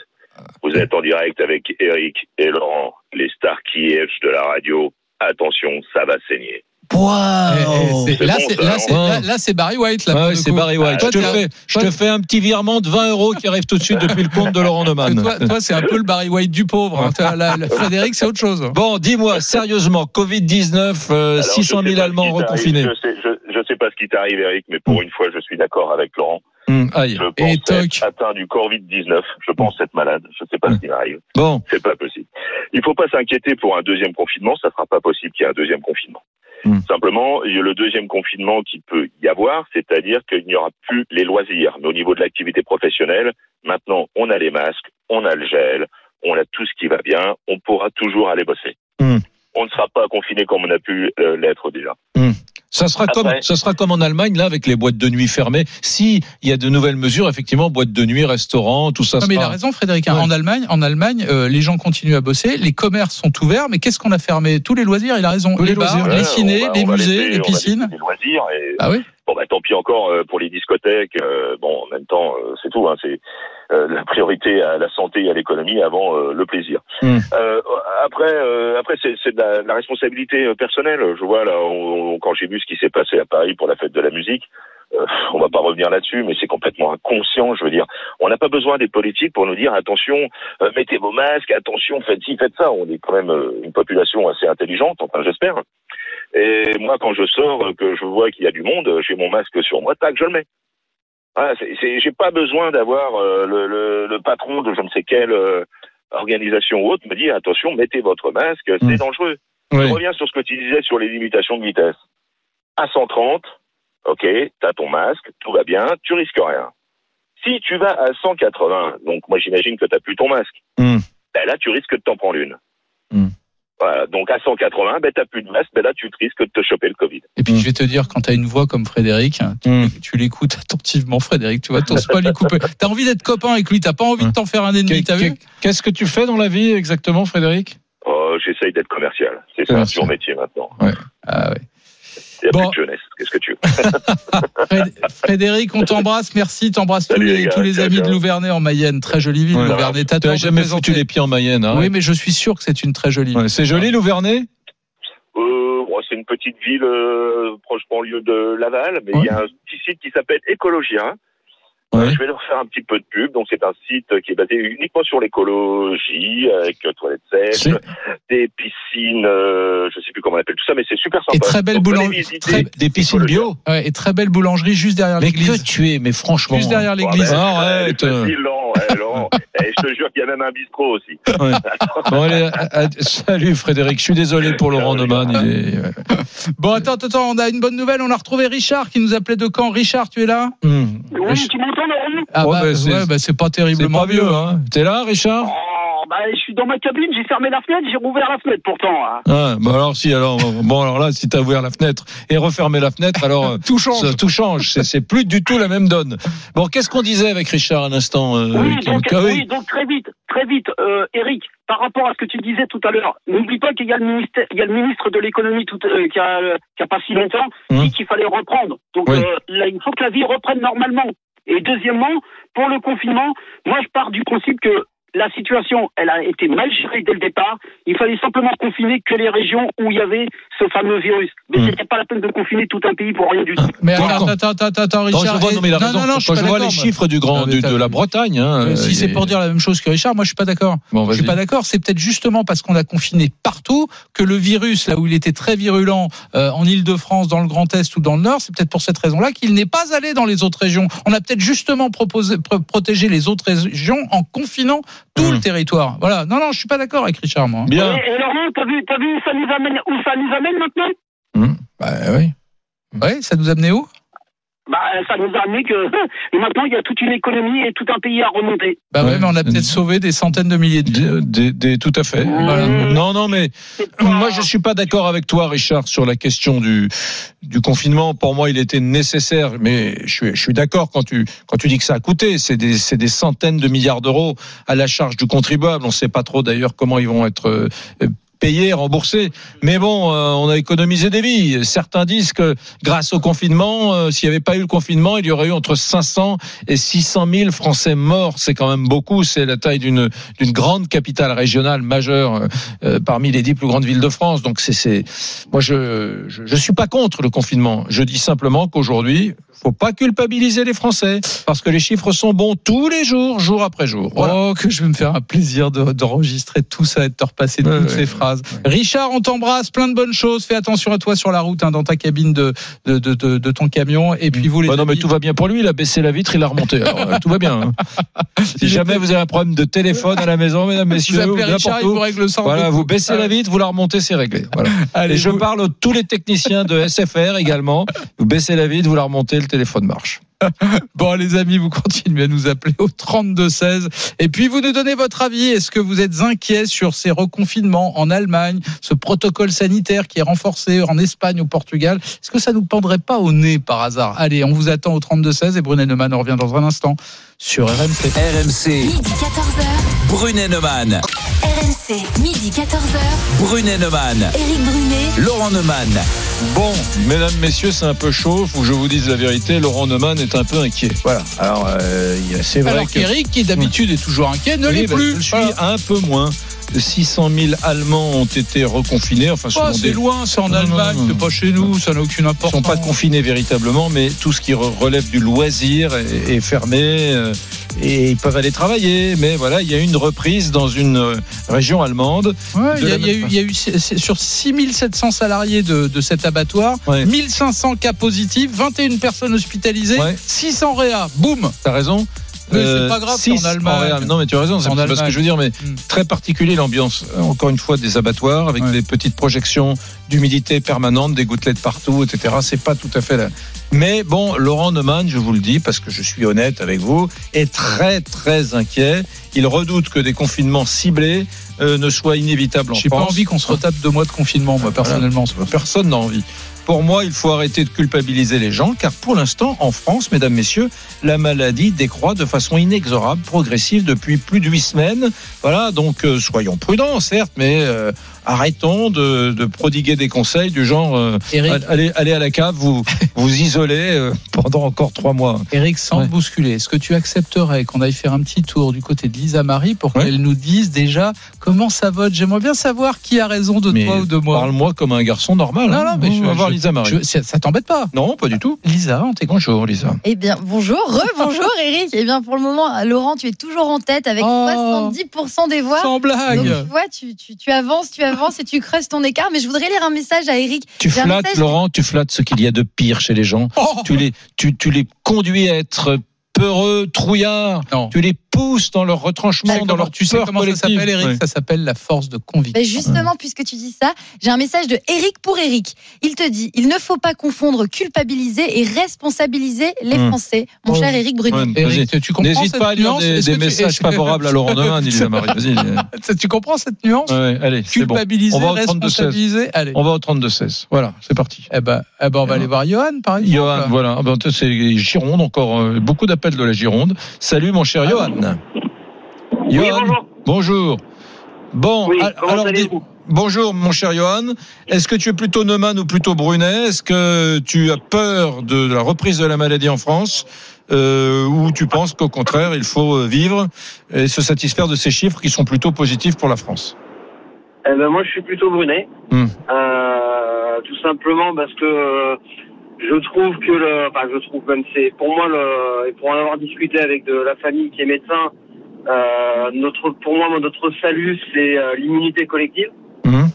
vous êtes en direct avec Eric et Laurent, les stars qui de la radio. Attention, ça va saigner. Wow. Eh, eh, c'est- Là, c'est- là, c'est- là, là, c'est Barry White. Là, pour Ouais, c'est. Barry White. Toi, je, te fais, je te fais un petit virement de 20 euros qui arrive tout de suite depuis le compte de Laurent Neumann. Toi, toi, c'est un peu le Barry White du pauvre. hein. Le Frédéric, c'est autre chose. Bon, dis-moi, sérieusement, Covid-19, euh, Alors, 600 je sais 000 pas Allemands reconfinés. Je sais, je, je sais pas ce qui t'arrive, Eric, mais pour une fois, je suis d'accord avec Laurent. Hum, aïe. Je pense être atteint du Covid-19. Je pense être malade. Je sais pas ce qui m'arrive. Bon. C'est pas possible. Il faut pas s'inquiéter pour un deuxième confinement. Ça sera pas possible qu'il y ait un deuxième confinement. Hmm. Simplement, il y a le deuxième confinement qui peut y avoir, c'est-à-dire qu'il n'y aura plus les loisirs. Mais au niveau de l'activité professionnelle, maintenant, on a les masques, on a le gel, on a tout ce qui va bien. On pourra toujours aller bosser. Hmm. On ne sera pas confiné comme on a pu euh, l'être déjà. Hum. Ça sera Après- comme ça sera comme en Allemagne là avec les boîtes de nuit fermées. Si il y a de nouvelles mesures, effectivement, boîtes de nuit, restaurants, tout ça. Non, mais il a raison, Frédéric. hein. Ouais. En Allemagne, en Allemagne, euh, les gens continuent à bosser, les commerces sont ouverts, mais qu'est-ce qu'on a fermé? Tous les loisirs. Il a raison. Tous les, les bars, loisirs. les Ouais, cinés, va- les musées, laisser- les piscines. Les loisirs et Ah oui. Bon, bah, tant pis encore euh, pour les discothèques. euh, bon, en même temps, c'est tout. Hein, c'est la priorité à la santé et à l'économie avant euh, le plaisir. Euh, après, euh, après, c'est c'est de la, de la responsabilité euh, personnelle. Je vois là, on- on- quand j'ai vu ce qui s'est passé à Paris pour la fête de la musique. euh, on va pas revenir là-dessus, mais c'est complètement inconscient. Je veux dire, on n'a pas besoin des politiques pour nous dire attention, euh, mettez vos masques, attention, faites ci, faites ça. On est quand même euh, une population assez intelligente, enfin j'espère. Et moi, quand je sors, euh, que je vois qu'il y a du monde, euh, j'ai mon masque sur moi, tac, je le mets. Voilà, c'est, c'est- j'ai pas besoin d'avoir euh, le, le, le patron de je ne sais quelle euh, organisation ou autre me dire attention, mettez votre masque, c'est Mm. dangereux. Oui. Je reviens sur ce que tu disais sur les limitations de vitesse. À 130, ok, t'as ton masque, tout va bien, tu risques rien. Si tu vas à 180, donc moi j'imagine que t'as plus ton masque, Hum. ben là tu risques de t'en prendre une. Mm. Voilà, donc à 180, ben t'as plus de masque, ben là tu risques de te choper le Covid. Et puis Mm. je vais te dire, quand tu as une voix comme Frédéric, tu, Hum. tu l'écoutes attentivement, Frédéric. Tu vois, t'oses pas lui couper. T'as envie d'être copain avec lui. T'as pas envie de t'en faire un ennemi. T'as vu? Qu'est-ce que tu fais dans la vie exactement, Frédéric? Oh, j'essaye d'être commercial. C'est ça mon métier maintenant. Ah ouais. Il n'y a Bon. plus de jeunesse. Qu'est-ce que tu veux Fréd- Frédéric, on t'embrasse. Merci. T'embrasses tous les, gars. tous les amis de. Louvernay en Mayenne. Très jolie ville, Ouais. Louvernay. T'as jamais foutu les pieds en Mayenne. hein Oui, mais je suis sûr que c'est une très jolie ville. C'est joli, Louvernay euh, bon, C'est une petite ville euh, proche banlieue de Laval, mais il y a un petit site qui s'appelle Écologia. Ouais. Je vais leur faire un petit peu de pub. Donc, c'est un site qui est basé uniquement sur l'écologie, avec euh, toilettes sèches, des piscines, euh, je sais plus comment on appelle tout ça, mais c'est super sympa. Et très belle boulangerie. Des piscines bio Ouais, et très belle boulangerie juste derrière Mais l'église. que tu es, mais franchement. Juste derrière l'église. ben, Arrête. Laurent, ouais, Laurent. Et je te jure qu'il y a même un bistrot aussi. Ouais. Bon, allez, à- à- salut Frédéric, je suis désolé pour Laurent Neumann. est-. Bon, attends, attends, on a une bonne nouvelle. On a retrouvé Richard qui nous appelait de Caen. Richard, tu es là Hum. Oui, tu m'entends, Laurent? Ah bah, bah, c'est- ouais, bah, c'est pas C'est terriblement pas mieux, hein T'es là, Richard? Oh, bah, je suis dans ma cabine, j'ai fermé la fenêtre, j'ai rouvert la fenêtre pourtant. hein. ah, bah alors si alors bon alors là si t'as ouvert la fenêtre et refermé la fenêtre alors Tout change. ça- tout change c'est c'est plus du tout la même donne bon qu'est-ce qu'on disait avec Richard à l'instant euh, Oui, donc, oui. très vite, très vite, euh, Eric, par rapport à ce que tu disais tout à l'heure, n'oublie pas qu'il y a le ministère, il y a le ministre de l'économie tout, euh, qui, a, qui a pas si longtemps Hum. dit qu'il fallait reprendre. Donc Oui. euh, là, il faut que la vie reprenne normalement. Et deuxièmement, pour le confinement, moi je pars du principe que la situation, elle a été mal gérée dès le départ. Il fallait simplement confiner que les régions où il y avait ce fameux virus. Mais Hum. c'était pas la peine de confiner tout un pays pour rien du tout. Mais attends, quand- attends, attends, attends, Quand Richard. je vois, non, mais non, raison. non, non, je Quand je vois les chiffres du grand, du- de la Bretagne, hein, Euh, si c'est est- pour dire la même chose que Richard, moi je suis pas d'accord. Bon, Je suis pas d'accord. C'est peut-être justement parce qu'on a confiné partout que le virus, là où il était très virulent euh, en Île-de-France, dans le Grand Est ou dans le Nord, c'est peut-être pour cette raison-là qu'il n'est pas allé dans les autres régions. On a peut-être justement proposé, pro- protégé les autres régions en confinant tout Mmh. le territoire. Voilà. Non, non, je suis pas d'accord avec Richard, moi. Bien. Et, et Laurent, t'as vu, t'as vu où ça nous amène, où ça nous amène maintenant? Hum, bah, oui. Ouais, ça nous a amené où? Ça nous a amené que et maintenant il y a toute une économie et tout un pays à remonter. Bah ouais, Ouais, mais on a peut-être sauvé des centaines de milliers de. Des- des- tout à fait. Voilà. Non, non, mais moi je suis pas d'accord avec toi, Richard, sur la question du du confinement. Pour moi, il était nécessaire, mais je suis je suis d'accord quand tu quand tu dis que ça a coûté. C'est des c'est des centaines de milliards d'euros à la charge du contribuable. On sait pas trop d'ailleurs comment ils vont être euh, payer, rembourser. Mais bon, euh, on a économisé des vies. Certains disent que grâce au confinement, euh, s'il n'y avait pas eu le confinement, il y aurait eu entre 500 et 600 000 Français morts. C'est quand même beaucoup. C'est la taille d'une d'une grande capitale régionale majeure euh, euh, parmi les dix plus grandes villes de France. Donc c'est c'est moi je, je je suis pas contre le confinement. Je dis simplement qu'aujourd'hui, faut pas culpabiliser les Français parce que les chiffres sont bons tous les jours, jour après jour. Voilà. Oh, que je vais me faire un plaisir de- d'enregistrer tout ça et de te repasser Ouais, toutes ouais, ces ouais, phrases. Richard, on t'embrasse, plein de bonnes choses. Fais attention à toi sur la route, hein, dans ta cabine de, de, de, de- de ton camion. Et puis vous, les Bah non, mais tout va bien pour lui. Il a baissé la vitre, il l'a remonté. Alors, euh, tout va bien. hein. Si jamais vous avez un problème de téléphone à la maison, mesdames, messieurs, vous ou appelez Richard, il vous règle ça. en voilà, vous baissez la vitre, vous la remontez, c'est réglé. Voilà. Allez, Et je vous- parle à tous les techniciens de SFR également. Vous baissez la vitre, vous la remontez, le téléphone marche. Bon, les amis, vous continuez à nous appeler au 32-16. Et puis, vous nous donnez votre avis. Est-ce que vous êtes inquiet sur ces reconfinements en Allemagne, ce protocole sanitaire qui est renforcé en Espagne, au Portugal? Est-ce que ça nous pendrait pas au nez par hasard? Allez, on vous attend au 32-16 et Brunet Neumann revient dans un instant sur RMC. RMC, Midi 14h. Brunet Neumann. RMC, midi 14h. Brunet Neumann. Éric Brunet. Laurent Neumann. Bon, mesdames, messieurs, c'est un peu chaud. Faut que je vous dise la vérité. Laurent Neumann est un peu inquiet. Voilà. Alors, euh, il y a- c'est vrai Alors que. qu'Eric, qui d'habitude est toujours inquiet, ne Oui, l'est bah, plus. Je le suis Voilà. un peu moins. 600 000 Allemands ont été reconfinés. Enfin, Oh, c'est des- loin, c'est en Non, Allemagne, c'est pas chez nous, ça n'a aucune Ils ne importance. sont pas confinés véritablement, mais tout ce qui re- relève du loisir est, est fermé euh, et ils peuvent aller travailler. Mais voilà, il y a une reprise dans une euh, région allemande. Il y, a- y même eu, y a sur 6700 salariés de, de cet abattoir, Ouais. 1500 cas positifs, 21 personnes hospitalisées, Ouais. 600 réa. Boum T'as raison. Mais c'est pas grave, en Allemagne. Non, mais tu as raison, c'est pas ce que je veux dire, mais Mm. très particulier l'ambiance, euh, encore une fois, des abattoirs avec Ouais. des petites projections d'humidité permanente, des gouttelettes partout, etc. C'est pas tout à fait là. Mais bon, Laurent Neumann, je vous le dis, parce que je suis honnête avec vous, est très, très inquiet. Il redoute que des confinements ciblés euh, ne soient inévitables en J'ai pas France. envie qu'on se retape deux mois de confinement, moi, personnellement. Personne n'a envie. Pour moi, il faut arrêter de culpabiliser les gens, car pour l'instant, en France, mesdames, messieurs, la maladie décroît de façon inexorable, progressive depuis plus de huit semaines. Voilà, donc euh, soyons prudents, certes, mais euh, arrêtons de, de prodiguer des conseils du genre euh, Eric, allez, allez à la cave, vous vous isolez euh, pendant encore trois mois. Eric, sans Ouais. te bousculer, est-ce que tu accepterais qu'on aille faire un petit tour du côté de Lisa Marie pour Ouais. qu'elle nous dise déjà comment ça vote? J'aimerais bien savoir qui a raison de Mais toi ou de moi. Parle-moi comme un garçon normal. Non, hein. non, mais On je- va voir Lisa Marie. Je- ça ça t'embête pas? Non, pas du tout. Lisa, on t'écoute. Bonjour Lisa. Eh bien, bonjour, re-bonjour Eric. Eh bien, pour le moment, Laurent, tu es toujours en tête avec Oh. 70% des voix. Sans blague. Donc, tu vois, tu, tu, tu avances, tu avances et tu creuses ton écart. Mais je voudrais lire un message à Eric. Tu flattes, message- Laurent, tu flattes ce qu'il y a de pire chez les gens. Oh Tu les, tu, tu les conduis à être peureux, trouillards. Non. Tu les pousses dans leur retranchement, sais dans leur tu sais peur comment ça collective. s'appelle, Eric Ouais. Ça s'appelle la force de conviction. Ben justement, puisque tu dis ça, j'ai un message de Eric pour Eric. Il te dit il ne faut pas confondre culpabiliser et responsabiliser les Hmm. Français. Mon Oh. cher Eric Brunet. Eric, tu comprends N'hésite cette pas à lire nuance des, tu- messages favorables à Laurent Elisa Marie. Tu comprends cette nuance Ouais, allez, c'est bon. Culpabiliser, On va au 32-16. responsabiliser. Allez. On va au 32-16. Voilà, c'est parti. Eh ben, eh ben, on va aller voir Johan, par exemple. Johan, voilà. Ah ben, c'est Gironde, encore euh, beaucoup d'appels de la Gironde. Salut, mon cher Johan. Johan, bonjour. bonjour. Bon, Oui, alors, bonjour, mon cher Johan. Est-ce que tu es plutôt Neumann ou plutôt Brunet? Est-ce que tu as peur de la reprise de la maladie en France euh, ou tu penses qu'au contraire, il faut euh, vivre et se satisfaire de ces chiffres qui sont plutôt positifs pour la France? Eh ben moi, je suis plutôt Brunet. Hmm. Euh, tout simplement parce que je trouve que le, enfin, je trouve même c'est pour moi le, et pour en avoir discuté avec de la famille qui est médecin, euh, notre, pour moi, notre salut, c'est euh, l'immunité collective. Mhm.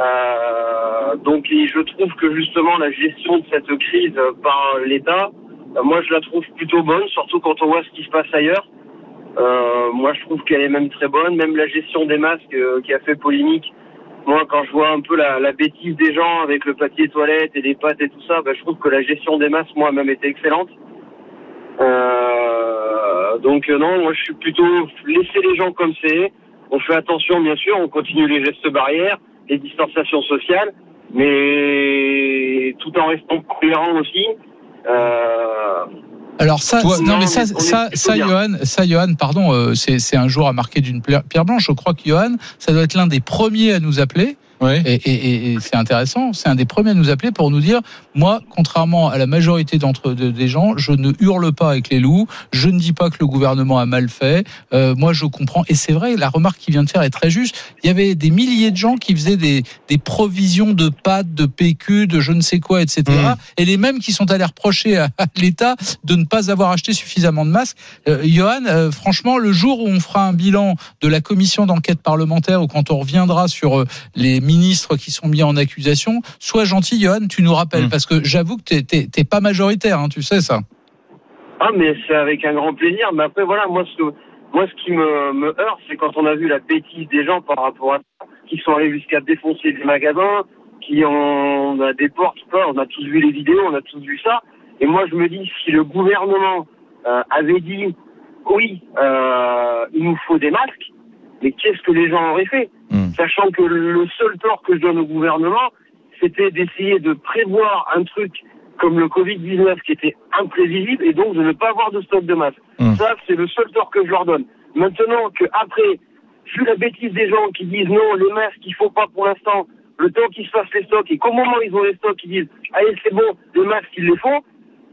Euh, donc, je trouve que justement la gestion de cette crise par l'État, euh, moi, je la trouve plutôt bonne, surtout quand on voit ce qui se passe ailleurs. Euh, moi, je trouve qu'elle est même très bonne. Même la gestion des masques qui a fait polémique. Moi, quand je vois un peu la, bêtise des gens avec le papier toilette et les pâtes et tout ça, bah, je trouve que la gestion des masques, moi, même était excellente. Euh, donc euh, non, moi, je suis plutôt laisser les gens comme c'est. On fait attention, bien sûr. On continue les gestes barrières, les distanciations sociales, mais tout en restant cohérent aussi. Euh, Alors ça, Toi- non Non, mais ça, ça, ça. Johan, ça, Johan, pardon, euh, c'est un jour à marquer d'une pierre pierre blanche. Je crois que Johan, ça doit être l'un des premiers à nous appeler. Ouais. Et, et- et- et c'est intéressant. C'est un des premiers à nous appeler pour nous dire, moi, contrairement à la majorité d'entre de- des gens, je ne hurle pas avec les loups. Je ne dis pas que le gouvernement a mal fait. Euh, moi, je comprends. Et c'est vrai, la remarque qu'il vient de faire est très juste. Il y avait des milliers de gens qui faisaient des, des provisions de pâtes, de PQ, de je ne sais quoi, etc. Mmh. Et les mêmes qui sont allés reprocher à, à l'État de ne pas avoir acheté suffisamment de masques. Euh, Johan, euh, franchement, le jour où on fera un bilan de la commission d'enquête parlementaire ou quand on reviendra sur les ministres qui sont mis en accusation, sois gentil, Johan, tu nous rappelles, Mm. parce que j'avoue que t'es- t'es t'es pas majoritaire, hein, tu sais ça. Ah, mais c'est avec un grand plaisir. Mais après, voilà, moi, ce, moi, ce qui me, me heurte, c'est quand on a vu la bêtise des gens par rapport à ça, qui sont allés jusqu'à défoncer des magasins, qui ont on a des portes, quoi. On a tous vu les vidéos, on a tous vu ça. Et moi, je me dis, si le gouvernement euh, avait dit, oui, euh, il nous faut des masques, mais qu'est-ce que les gens auraient fait Mm. Sachant que le seul tort que je donne au gouvernement, c'était d'essayer de prévoir un truc comme le Covid-19 qui était imprévisible et donc de ne pas avoir de stock de masques. Mm. Ça, c'est le seul tort que je leur donne. Maintenant que après, vu la bêtise des gens qui disent non, les masques, il faut pas pour l'instant, le temps qu'ils se fassent les stocks et qu'au moment où ils ont les stocks, ils disent allez, c'est bon, les masques, ils les font.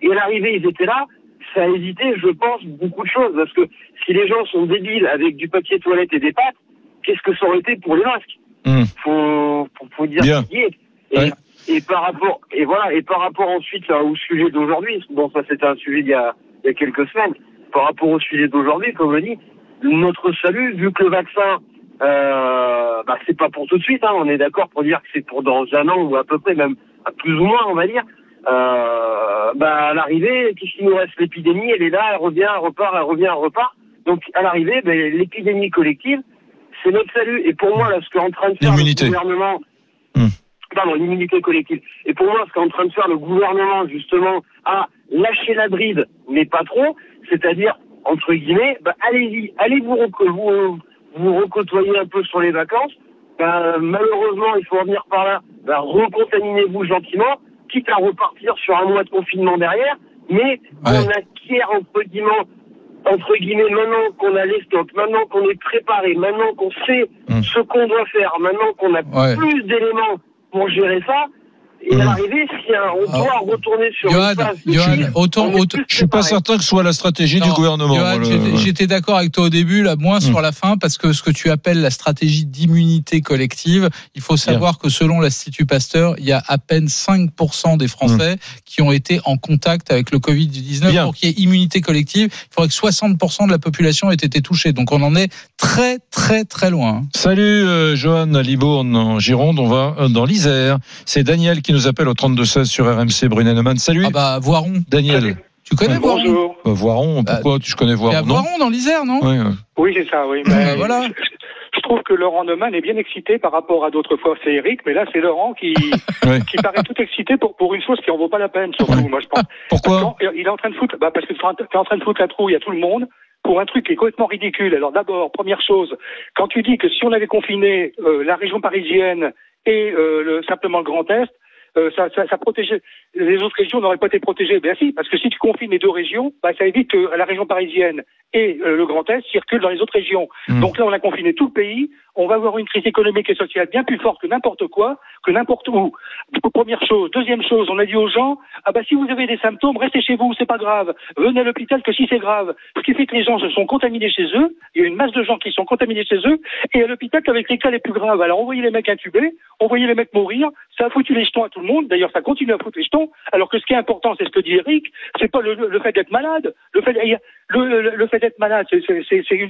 Et à l'arrivée, ils étaient là. Ça a évité, je pense, beaucoup de choses. Parce que si les gens sont débiles avec du papier toilette et des pâtes, qu'est-ce que ça aurait été pour les masques Mm. faut, faut, faut dire Bien. ce qui est. Et, Ouais. et par rapport, et voilà, et par rapport ensuite là, au sujet d'aujourd'hui, bon, ça c'était un sujet il y, a, il y a quelques semaines. Par rapport au sujet d'aujourd'hui, comme je dis, notre salut, vu que le vaccin, euh, bah, c'est pas pour tout de suite, hein, on est d'accord pour dire que c'est pour dans un an ou à peu près, même à plus ou moins, on va dire. Euh, bah, à l'arrivée, qu'est-ce qu'il nous reste L'épidémie, elle est là, elle revient, elle repart, elle revient, elle repart. Donc, à l'arrivée, ben, l'épidémie collective, c'est notre salut. Et pour moi, là, ce qu'est en train de faire le gouvernement, Hmm. pardon, l'immunité collective. Et pour moi, ce qu'est en train de faire le gouvernement, justement, à lâcher la bride, mais pas trop, c'est-à-dire, entre guillemets, bah, allez-y, allez vous, vous, vous recôtoyer un peu sur les vacances. Bah, malheureusement, il faut revenir par là. Bah, recontaminez-vous gentiment, quitte à repartir sur un mois de confinement derrière, mais on acquiert, entre guillemets, entre guillemets, maintenant qu'on a les stocks, maintenant qu'on est préparé, maintenant qu'on sait ce qu'on doit faire, maintenant qu'on a Ouais. plus d'éléments pour gérer ça, et à l'arrivée, si hein, on doit retourner sur Johan, une phase Johan, crise, autant, Je suis pas certain que ce soit la stratégie du gouvernement. Le- j'étais- d'accord avec toi au début, là, moins sur la fin, parce que ce que tu appelles la stratégie d'immunité collective, il faut savoir que selon l'Institut Pasteur, il y a à peine 5% des Français qui ont été en contact avec le Covid-19. Bien. Pour qu'il y ait immunité collective, il faudrait que 60% de la population ait été touchée. Donc on en est très, très, très loin. Salut euh, Johan à Libourne en Gironde, on va euh, dans l'Isère. C'est Daniel qui nous appelle au 3216 sur RMC Brunet-Neumann. Salut Ah bah, Voiron. Daniel. Tu connais Voiron Bonjour. Euh, Voiron, pourquoi tu connais Voiron non Voiron dans l'Isère, non. Oui, c'est ça, oui. Bah, Mais voilà. je, trouve que Laurent Neumann est bien excité par rapport à d'autres fois. C'est Eric, mais là, c'est Laurent qui, Ouais. qui paraît tout excité pour, pour une chose qui en vaut pas la peine, surtout, moi, je pense. Pourquoi Parce qu'en- Il est en train de foutre, bah, parce que tu es en train de foutre la trouille à tout le monde pour un truc qui est complètement ridicule. Alors d'abord, première chose, quand tu dis que si on avait confiné euh, la région parisienne et euh, le, simplement le Grand Est, euh, ça, ça, ça protégeait les autres régions n'auraient pas été protégées. Ben si, parce que si tu confines les deux régions, bah, ça évite que la région parisienne et euh, le Grand Est circulent dans les autres régions. Mm. Donc là, on a confiné tout le pays. On va avoir une crise économique et sociale bien plus forte que n'importe quoi, que n'importe où. Première chose. Deuxième chose, on a dit aux gens, ah bah si vous avez des symptômes, restez chez vous, c'est pas grave. Venez à l'hôpital que si c'est grave. Ce qui fait que les gens se sont contaminés chez eux. Il y a une masse de gens qui sont contaminés chez eux. Et à l'hôpital qu'avec les cas les plus graves. Alors on voyait les mecs intubés, on voyait les mecs mourir. Ça a foutu les jetons à tout le monde. D'ailleurs, ça continue à foutre les jetons. Alors que ce qui est important, c'est ce que dit Eric, c'est pas le, le fait d'être malade. Le fait, le, le, le fait d'être malade, c'est-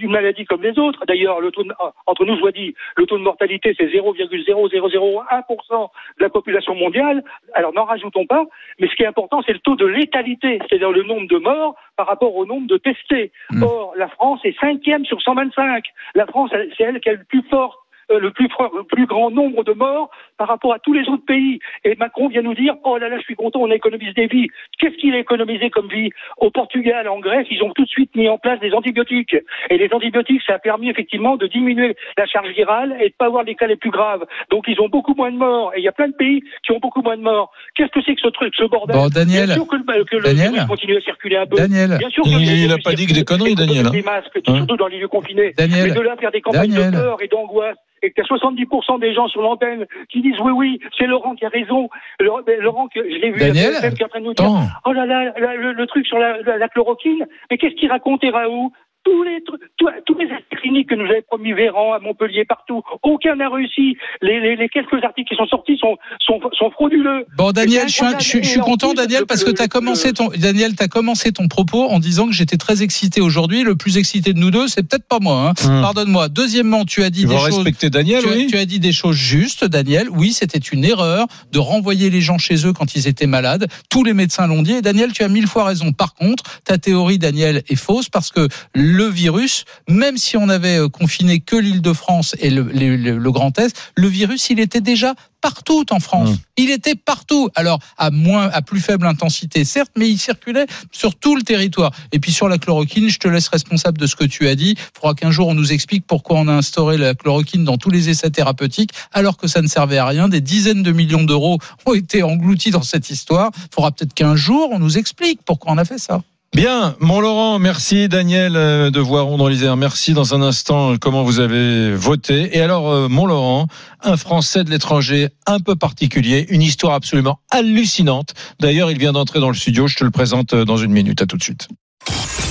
une maladie comme les autres. D'ailleurs, le taux de- entre nous, je dit, le taux de mortalité, c'est 0,0001% de la population mondiale. Alors, n'en rajoutons pas. Mais ce qui est important, c'est le taux de létalité, c'est-à-dire le nombre de morts par rapport au nombre de testés. Or, la France est cinquième sur 125. La France, c'est elle qui est le plus forte euh, le, plus, le plus grand nombre de morts par rapport à tous les autres pays. Et Macron vient nous dire Oh là là, je suis content, on économise des vies. Qu'est-ce qu'il a économisé comme vie Au Portugal, en Grèce, ils ont tout de suite mis en place des antibiotiques. Et les antibiotiques, ça a permis effectivement de diminuer la charge virale et de pas avoir les cas les plus graves. Donc ils ont beaucoup moins de morts. Et il y a plein de pays qui ont beaucoup moins de morts. Qu'est-ce que c'est que ce truc, ce bordel Bon, Daniel. Bien sûr que le, que le Daniel. virus continue à circuler un peu. Daniel. Bien sûr que Il- le il virus a pas dit que des conneries, Daniel, hein. Des masques, Hein surtout dans les lieux confinés. Daniel. Mais de là faire des campagnes Daniel. de peur et d'angoisse et que tu as 70% des gens sur l'antenne qui disent oui, oui, c'est Laurent qui a raison. Laurent, ben, Laurent, que je l'ai vu Daniel, BFM qui est en train de nous dire oh là là, le, le truc sur la, la, la chloroquine, mais qu'est-ce qu'il racontait Raoult tous les, trucs- tous, tous les cliniques que nous avait promis Véran à Montpellier, partout, aucun n'a réussi. Les, les, les quelques articles qui sont sortis sont, sont, sont frauduleux. Bon Daniel, je suis, un- je suis- je content plus, Daniel le- parce que tu as commencé ton Daniel, t'as commencé ton propos en disant que j'étais très excité aujourd'hui, le plus excité de nous deux, c'est peut-être pas moi hein. Hum. Pardonne-moi. Deuxièmement, tu as dit Tu des choses respecter Daniel, tu, as- oui tu as dit des choses justes, Daniel. Oui, c'était une erreur de renvoyer les gens chez eux quand ils étaient malades. Tous les médecins l'ont dit. Et Daniel, tu as mille fois raison. Par contre, ta théorie, Daniel, est fausse parce que le virus, même si on avait euh, confiné que l'Île-de-France et le, le- le- le Grand Est, le virus, il était déjà partout en France. Mmh. Il était partout. Alors, à moins, à plus faible intensité, certes, mais il circulait sur tout le territoire. Et puis sur la chloroquine, je te laisse responsable de ce que tu as dit. Il faudra qu'un jour on nous explique pourquoi on a instauré la chloroquine dans tous les essais thérapeutiques, alors que ça ne servait à rien. Des dizaines de millions d'euros ont été engloutis dans cette histoire. Il faudra peut-être qu'un jour on nous explique pourquoi on a fait ça. Bien, mon Laurent, merci Daniel euh, de Voiron dans l'Isère. Merci dans un instant euh, comment vous avez voté. Et alors, euh, mon Laurent, un Français de l'étranger un peu particulier, une histoire absolument hallucinante. D'ailleurs, il vient d'entrer dans le studio. Je te le présente dans une minute. À tout de suite.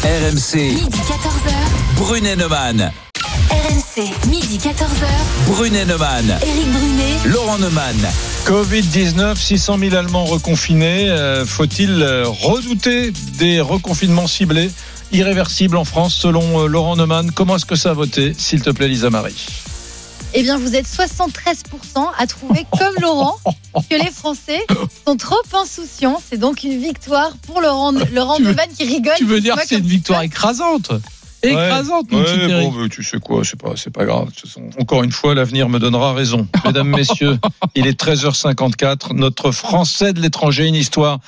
RMC, Midi 14h. Brunet Neumann. RMC, midi 14h. Brunet Neumann. Éric Brunet. Laurent Neumann. Covid-19, 600 000 Allemands reconfinés. Euh, Faut-il euh, redouter des reconfinements ciblés irréversibles en France selon euh, Laurent Neumann? Comment est-ce que ça a voté S'il te plaît, Lisa Marie? Eh bien, vous êtes 73% à trouver, comme Laurent, que les Français sont trop insouciants. C'est donc une victoire pour Laurent, Laurent Tu veux- Neumann qui rigole. Tu veux dire que c'est un une victoire écrasante? Écrasante, mon petit Eric. bon, tu sais quoi, c'est pas, c'est pas grave. De toute façon, Encore une fois, l'avenir me donnera raison. Mesdames, messieurs, il est 13h54. Notre Français de l'étranger, une histoire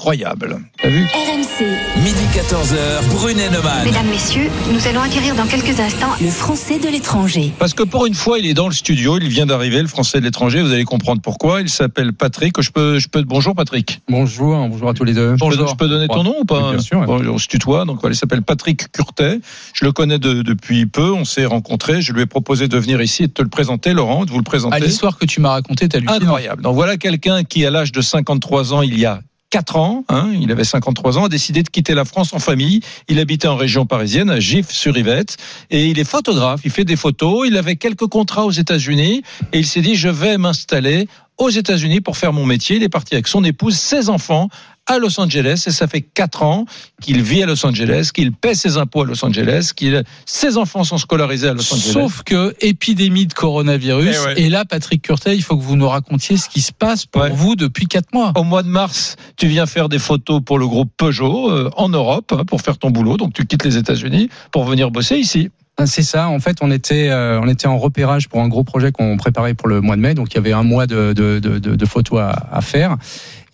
incroyable. T'as vu RMC. Midi 14h, Brunet Neumann. Mesdames, Messieurs, nous allons acquérir dans quelques instants le français de l'étranger. Parce que pour une fois, il est dans le studio, il vient d'arriver, le Français de l'étranger. Vous allez comprendre pourquoi. Il s'appelle Patrick. Je peux, je peux. Bonjour Patrick. Bonjour, bonjour à tous les deux. Je peux, je peux donner ton nom ou pas? Oui, bien sûr. Bon, On se tutoie. Donc voilà, il s'appelle Patrick Curtet. Je le connais de- depuis peu. On s'est rencontrés. Je lui ai proposé de venir ici et de te le présenter, Laurent, de vous le présenter. À l'histoire que tu m'as racontée, t'as Incroyable. Donc voilà quelqu'un qui, à l'âge de 53 ans, il y a 4 ans, hein, il avait 53 ans, a décidé de quitter la France en famille. Il habitait en région parisienne, à Gif-sur-Yvette, et il est photographe. Il fait des photos. Il avait quelques contrats aux États-Unis, et il s'est dit je vais m'installer aux États-Unis pour faire mon métier. Il est parti avec son épouse, ses enfants à Los Angeles et ça fait quatre ans qu'il vit à Los Angeles, qu'il paie ses impôts à Los Angeles, qu'il ses enfants sont scolarisés à Los Angeles. Sauf que épidémie de coronavirus. Eh ouais. Et là, Patrick Curtet, il faut que vous nous racontiez ce qui se passe pour Ouais. vous depuis quatre mois. Au mois de mars, tu viens faire des photos pour le groupe Peugeot euh, en Europe hein, pour faire ton boulot. Donc tu quittes les États-Unis pour venir bosser ici. Ah, C'est ça. En fait, on était, euh, on était en repérage pour un gros projet qu'on préparait pour le mois de mai. Donc, il y avait un mois de, de, de, de- de photos à, à faire.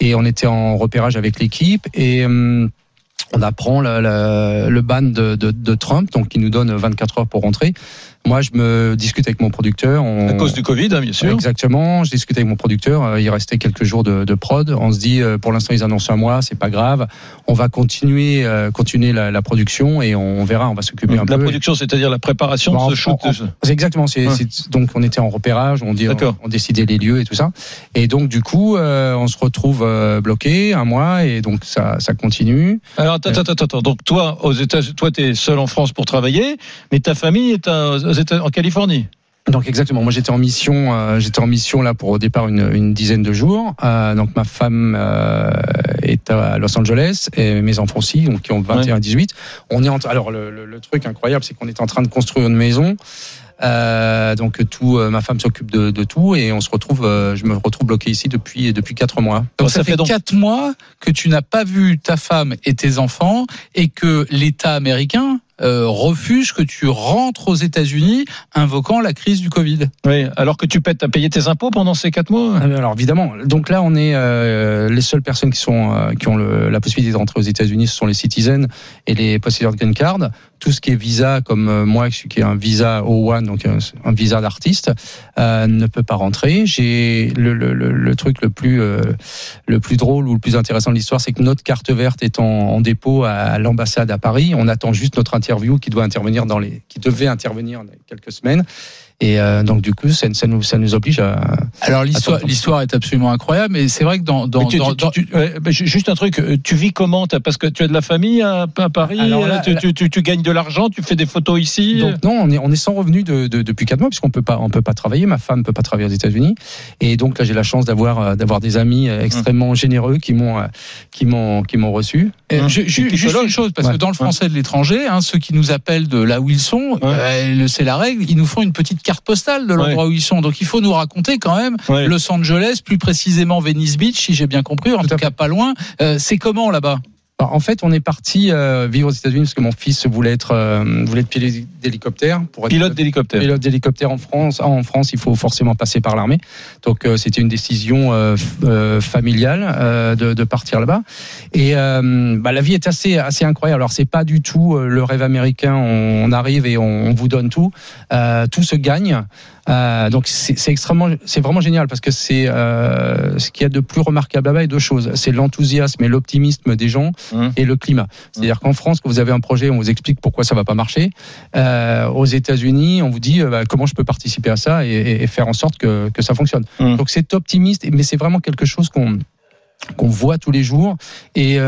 Et on était en repérage avec l'équipe. Et hum, on apprend la- le ban de, de, de Trump, donc qui nous donne 24 heures pour rentrer. Moi, je me discute avec mon producteur. On... À cause du Covid, hein, bien sûr. Exactement. Je discute avec mon producteur. euh, Il restait quelques jours de, de prod. On se dit, euh, pour l'instant, ils annoncent un mois, c'est pas grave. On va continuer, euh, continuer la, la production et on verra. On va s'occuper un La peu. production, c'est-à-dire la préparation de ce shoot. exactement. C'est, Ouais. c'est- donc on était en repérage, on, dit, on, décidait les lieux et tout ça. Et donc du coup, euh, on se retrouve euh, bloqué un mois et donc ça, ça continue. Alors attends, attends, attends. Donc toi, aux États, toi, t'es seul en France pour travailler, mais ta famille est à- en Californie. Donc exactement. Moi j'étais en mission, euh, j'étais en mission là pour au départ une, une dizaine de jours. Euh, donc ma femme euh, est à Los Angeles et mes enfants aussi, donc qui ont 21 et 18. On est en, alors le, le- le truc incroyable, c'est qu'on est en train de construire une maison. Donc tout, ma femme s'occupe de, de tout et on se retrouve, je me retrouve bloqué ici depuis depuis quatre mois. Donc ça, fait, quatre mois que tu n'as pas vu ta femme et tes enfants et que l'État américain euh, refuse que tu rentres aux États-Unis invoquant la crise du Covid. Oui, alors que tu pètes à payer tes impôts pendant ces quatre mois? Ah, Alors évidemment, donc là on est euh, les seules personnes qui sont euh, qui ont le- la possibilité de rentrer aux États-Unis, ce sont les citizens et les possédeurs de green card. Tout ce qui est visa, comme euh, moi qui est un visa O1, donc un visa d'artiste, ne peut pas rentrer. J'ai le, le, le, le truc le plus le plus drôle ou le plus intéressant de l'histoire, c'est que notre carte verte est en, en dépôt à l'ambassade à Paris. On attend juste notre interview qui doit intervenir dans les qui devait intervenir dans quelques semaines. Et euh, donc du coup, ça, ça nous ça nous oblige à Alors l'histoire, est absolument incroyable, mais c'est vrai que dans, dans, Mais tu- dans- tu- dans- tu- ouais, ju- juste un truc, euh, tu vis comment Parce que tu as de la famille à, à Paris, Alors là, euh, tu, là- tu- tu- tu gagnes de l'argent, tu fais des photos ici. Donc non, on est on est sans revenu de, de- depuis quatre mois puisqu'on peut pas on peut pas travailler. Ma femme peut pas travailler aux États-Unis et donc là j'ai la chance d'avoir d'avoir des amis extrêmement généreux qui m'ont qui m'ont qui m'ont reçu. Hum. juste une chose, parce Ouais. que dans le français de l'étranger, hein, ceux qui nous appellent de là où ils sont, euh, c'est la règle, ils nous font une petite carte postale de l'endroit où ils sont. Donc il faut nous raconter quand même Ouais. Los Angeles, plus précisément Venice Beach, si j'ai bien compris, en tout, cas pas loin. Euh, c'est comment là-bas? En fait, on est parti euh, vivre aux États-Unis parce que mon fils voulait être euh, voulait être pilote d'hélicoptère pour être Pilote d'hélicoptère. pilote d'hélicoptère en France. Ah, en France, il faut forcément passer par l'armée. Donc euh, c'était une décision familiale de, de partir là-bas. Et bah, la vie est assez assez incroyable. Alors c'est pas du tout le rêve américain. On, on arrive et on, on vous donne tout. Tout se gagne. Euh, donc c'est extrêmement, c'est vraiment génial parce que c'est euh, ce qu'il y a de plus remarquable là-bas est deux choses. C'est l'enthousiasme et l'optimisme des gens Mmh. et le climat. C'est-à-dire qu'en France, quand vous avez un projet, on vous explique pourquoi ça va pas marcher. Euh, aux États-Unis, on vous dit bah, comment je peux participer à ça et, et- et faire en sorte que, que ça fonctionne. Mmh. Donc c'est optimiste, mais c'est vraiment quelque chose qu'on qu'on voit tous les jours. Et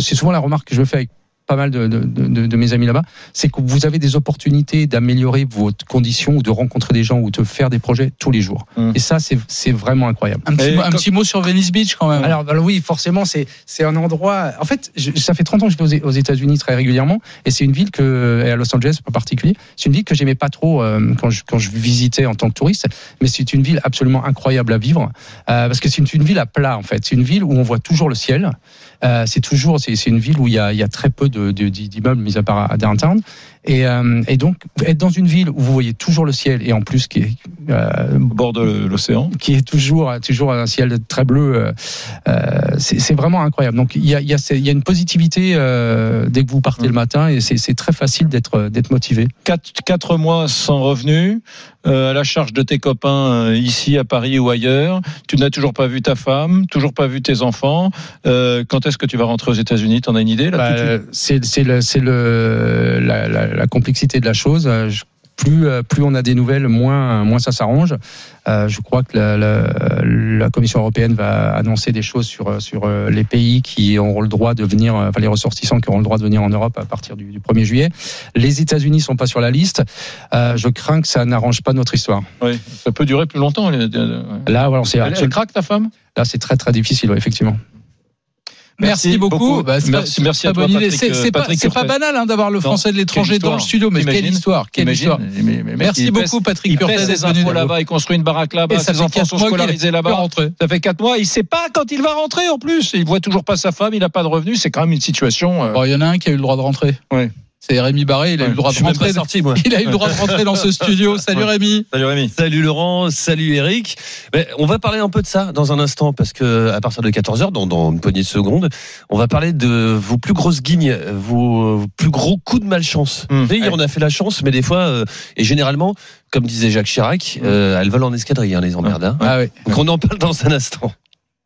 c'est souvent la remarque que je fais avec pas mal de, de, de, de mes amis là-bas, c'est que vous avez des opportunités d'améliorer vos conditions ou de rencontrer des gens ou de faire des projets tous les jours. Mmh. Et ça, c'est c'est vraiment incroyable. un petit, Et mot, un comme- petit mot sur Venice Beach quand même. Alors, alors oui, forcément, c'est c'est un endroit. En fait, je- ça fait 30 ans que je vais aux, aux États-Unis très régulièrement, et c'est une ville que, et à Los Angeles en particulier, c'est une ville que j'aimais pas trop euh, quand je quand je visitais en tant que touriste, mais c'est une ville absolument incroyable à vivre euh, parce que c'est une, une ville à plat en fait. C'est une ville où on voit toujours le ciel. Euh, c'est toujours, c'est une ville où il y a, y a très peu d'immeubles, mis à part à downtown. Et, euh, et donc, être dans une ville où vous voyez toujours le ciel et en plus qui est euh, Au bord de l'océan. qui est toujours toujours un ciel très bleu. euh, c'est vraiment incroyable. Donc il y a, y a, y a une positivité dès que vous partez le matin et c'est très facile d'être motivé. Quatre, quatre mois sans revenu, euh, à la charge de tes copains ici à Paris ou ailleurs. Tu n'as toujours pas vu ta femme, toujours pas vu tes enfants. Quand est-ce que tu vas rentrer aux États-Unis? T'en as une idée là Bah, c'est le c'est le la, la, la complexité de la chose. Euh, je- plus euh, plus on a des nouvelles, moins moins ça s'arrange. Euh, je crois que la, la, la Commission européenne va annoncer des choses sur sur les pays qui auront le droit de venir, enfin les ressortissants qui auront le droit de venir en Europe à partir du, du 1er juillet. Les États-Unis sont pas sur la liste. Euh, je crains que ça n'arrange pas notre histoire. Oui, ça peut durer plus longtemps. les-. Là, voilà, c'est Elle, craque ta femme? Là c'est très très difficile, ouais, effectivement. Merci, Merci beaucoup. Bah, Merci- pas- merci c'est à toi. Patrick, C'est pas, banal hein, d'avoir le Non. français de l'étranger dans le studio, mais quelle histoire, quelle histoire. Mais- mais- Merci beaucoup, pèse- Patrick Il pèse impôts là-haut. là-bas, il construit une baraque là-bas, ses enfants sont scolarisés là-bas. Ça fait quatre mois, il sait pas quand il va rentrer en plus. Il voit toujours pas sa femme, il n'a pas de revenus. C'est quand même une situation. euh, il y en a un qui a eu le droit de rentrer. Ouais. C'est Rémi Barré, il a eu le droit Je de suis même rentrer. pas sorti, moi. Il a eu le droit de rentrer dans ce studio. Salut Rémi. Salut Rémi. Salut Laurent, salut Eric. Mais on va parler un peu de ça dans un instant parce que à partir de 14h, dans, dans une poignée de secondes, on va parler de vos plus grosses guignes, vos, vos plus gros coups de malchance. Mmh. Vous savez, on a fait la chance, mais des fois, euh, et généralement, comme disait Jacques Chirac, euh, elles volent en escadrille, hein, les emmerdes. hein. Ah oui. Donc on en parle dans un instant.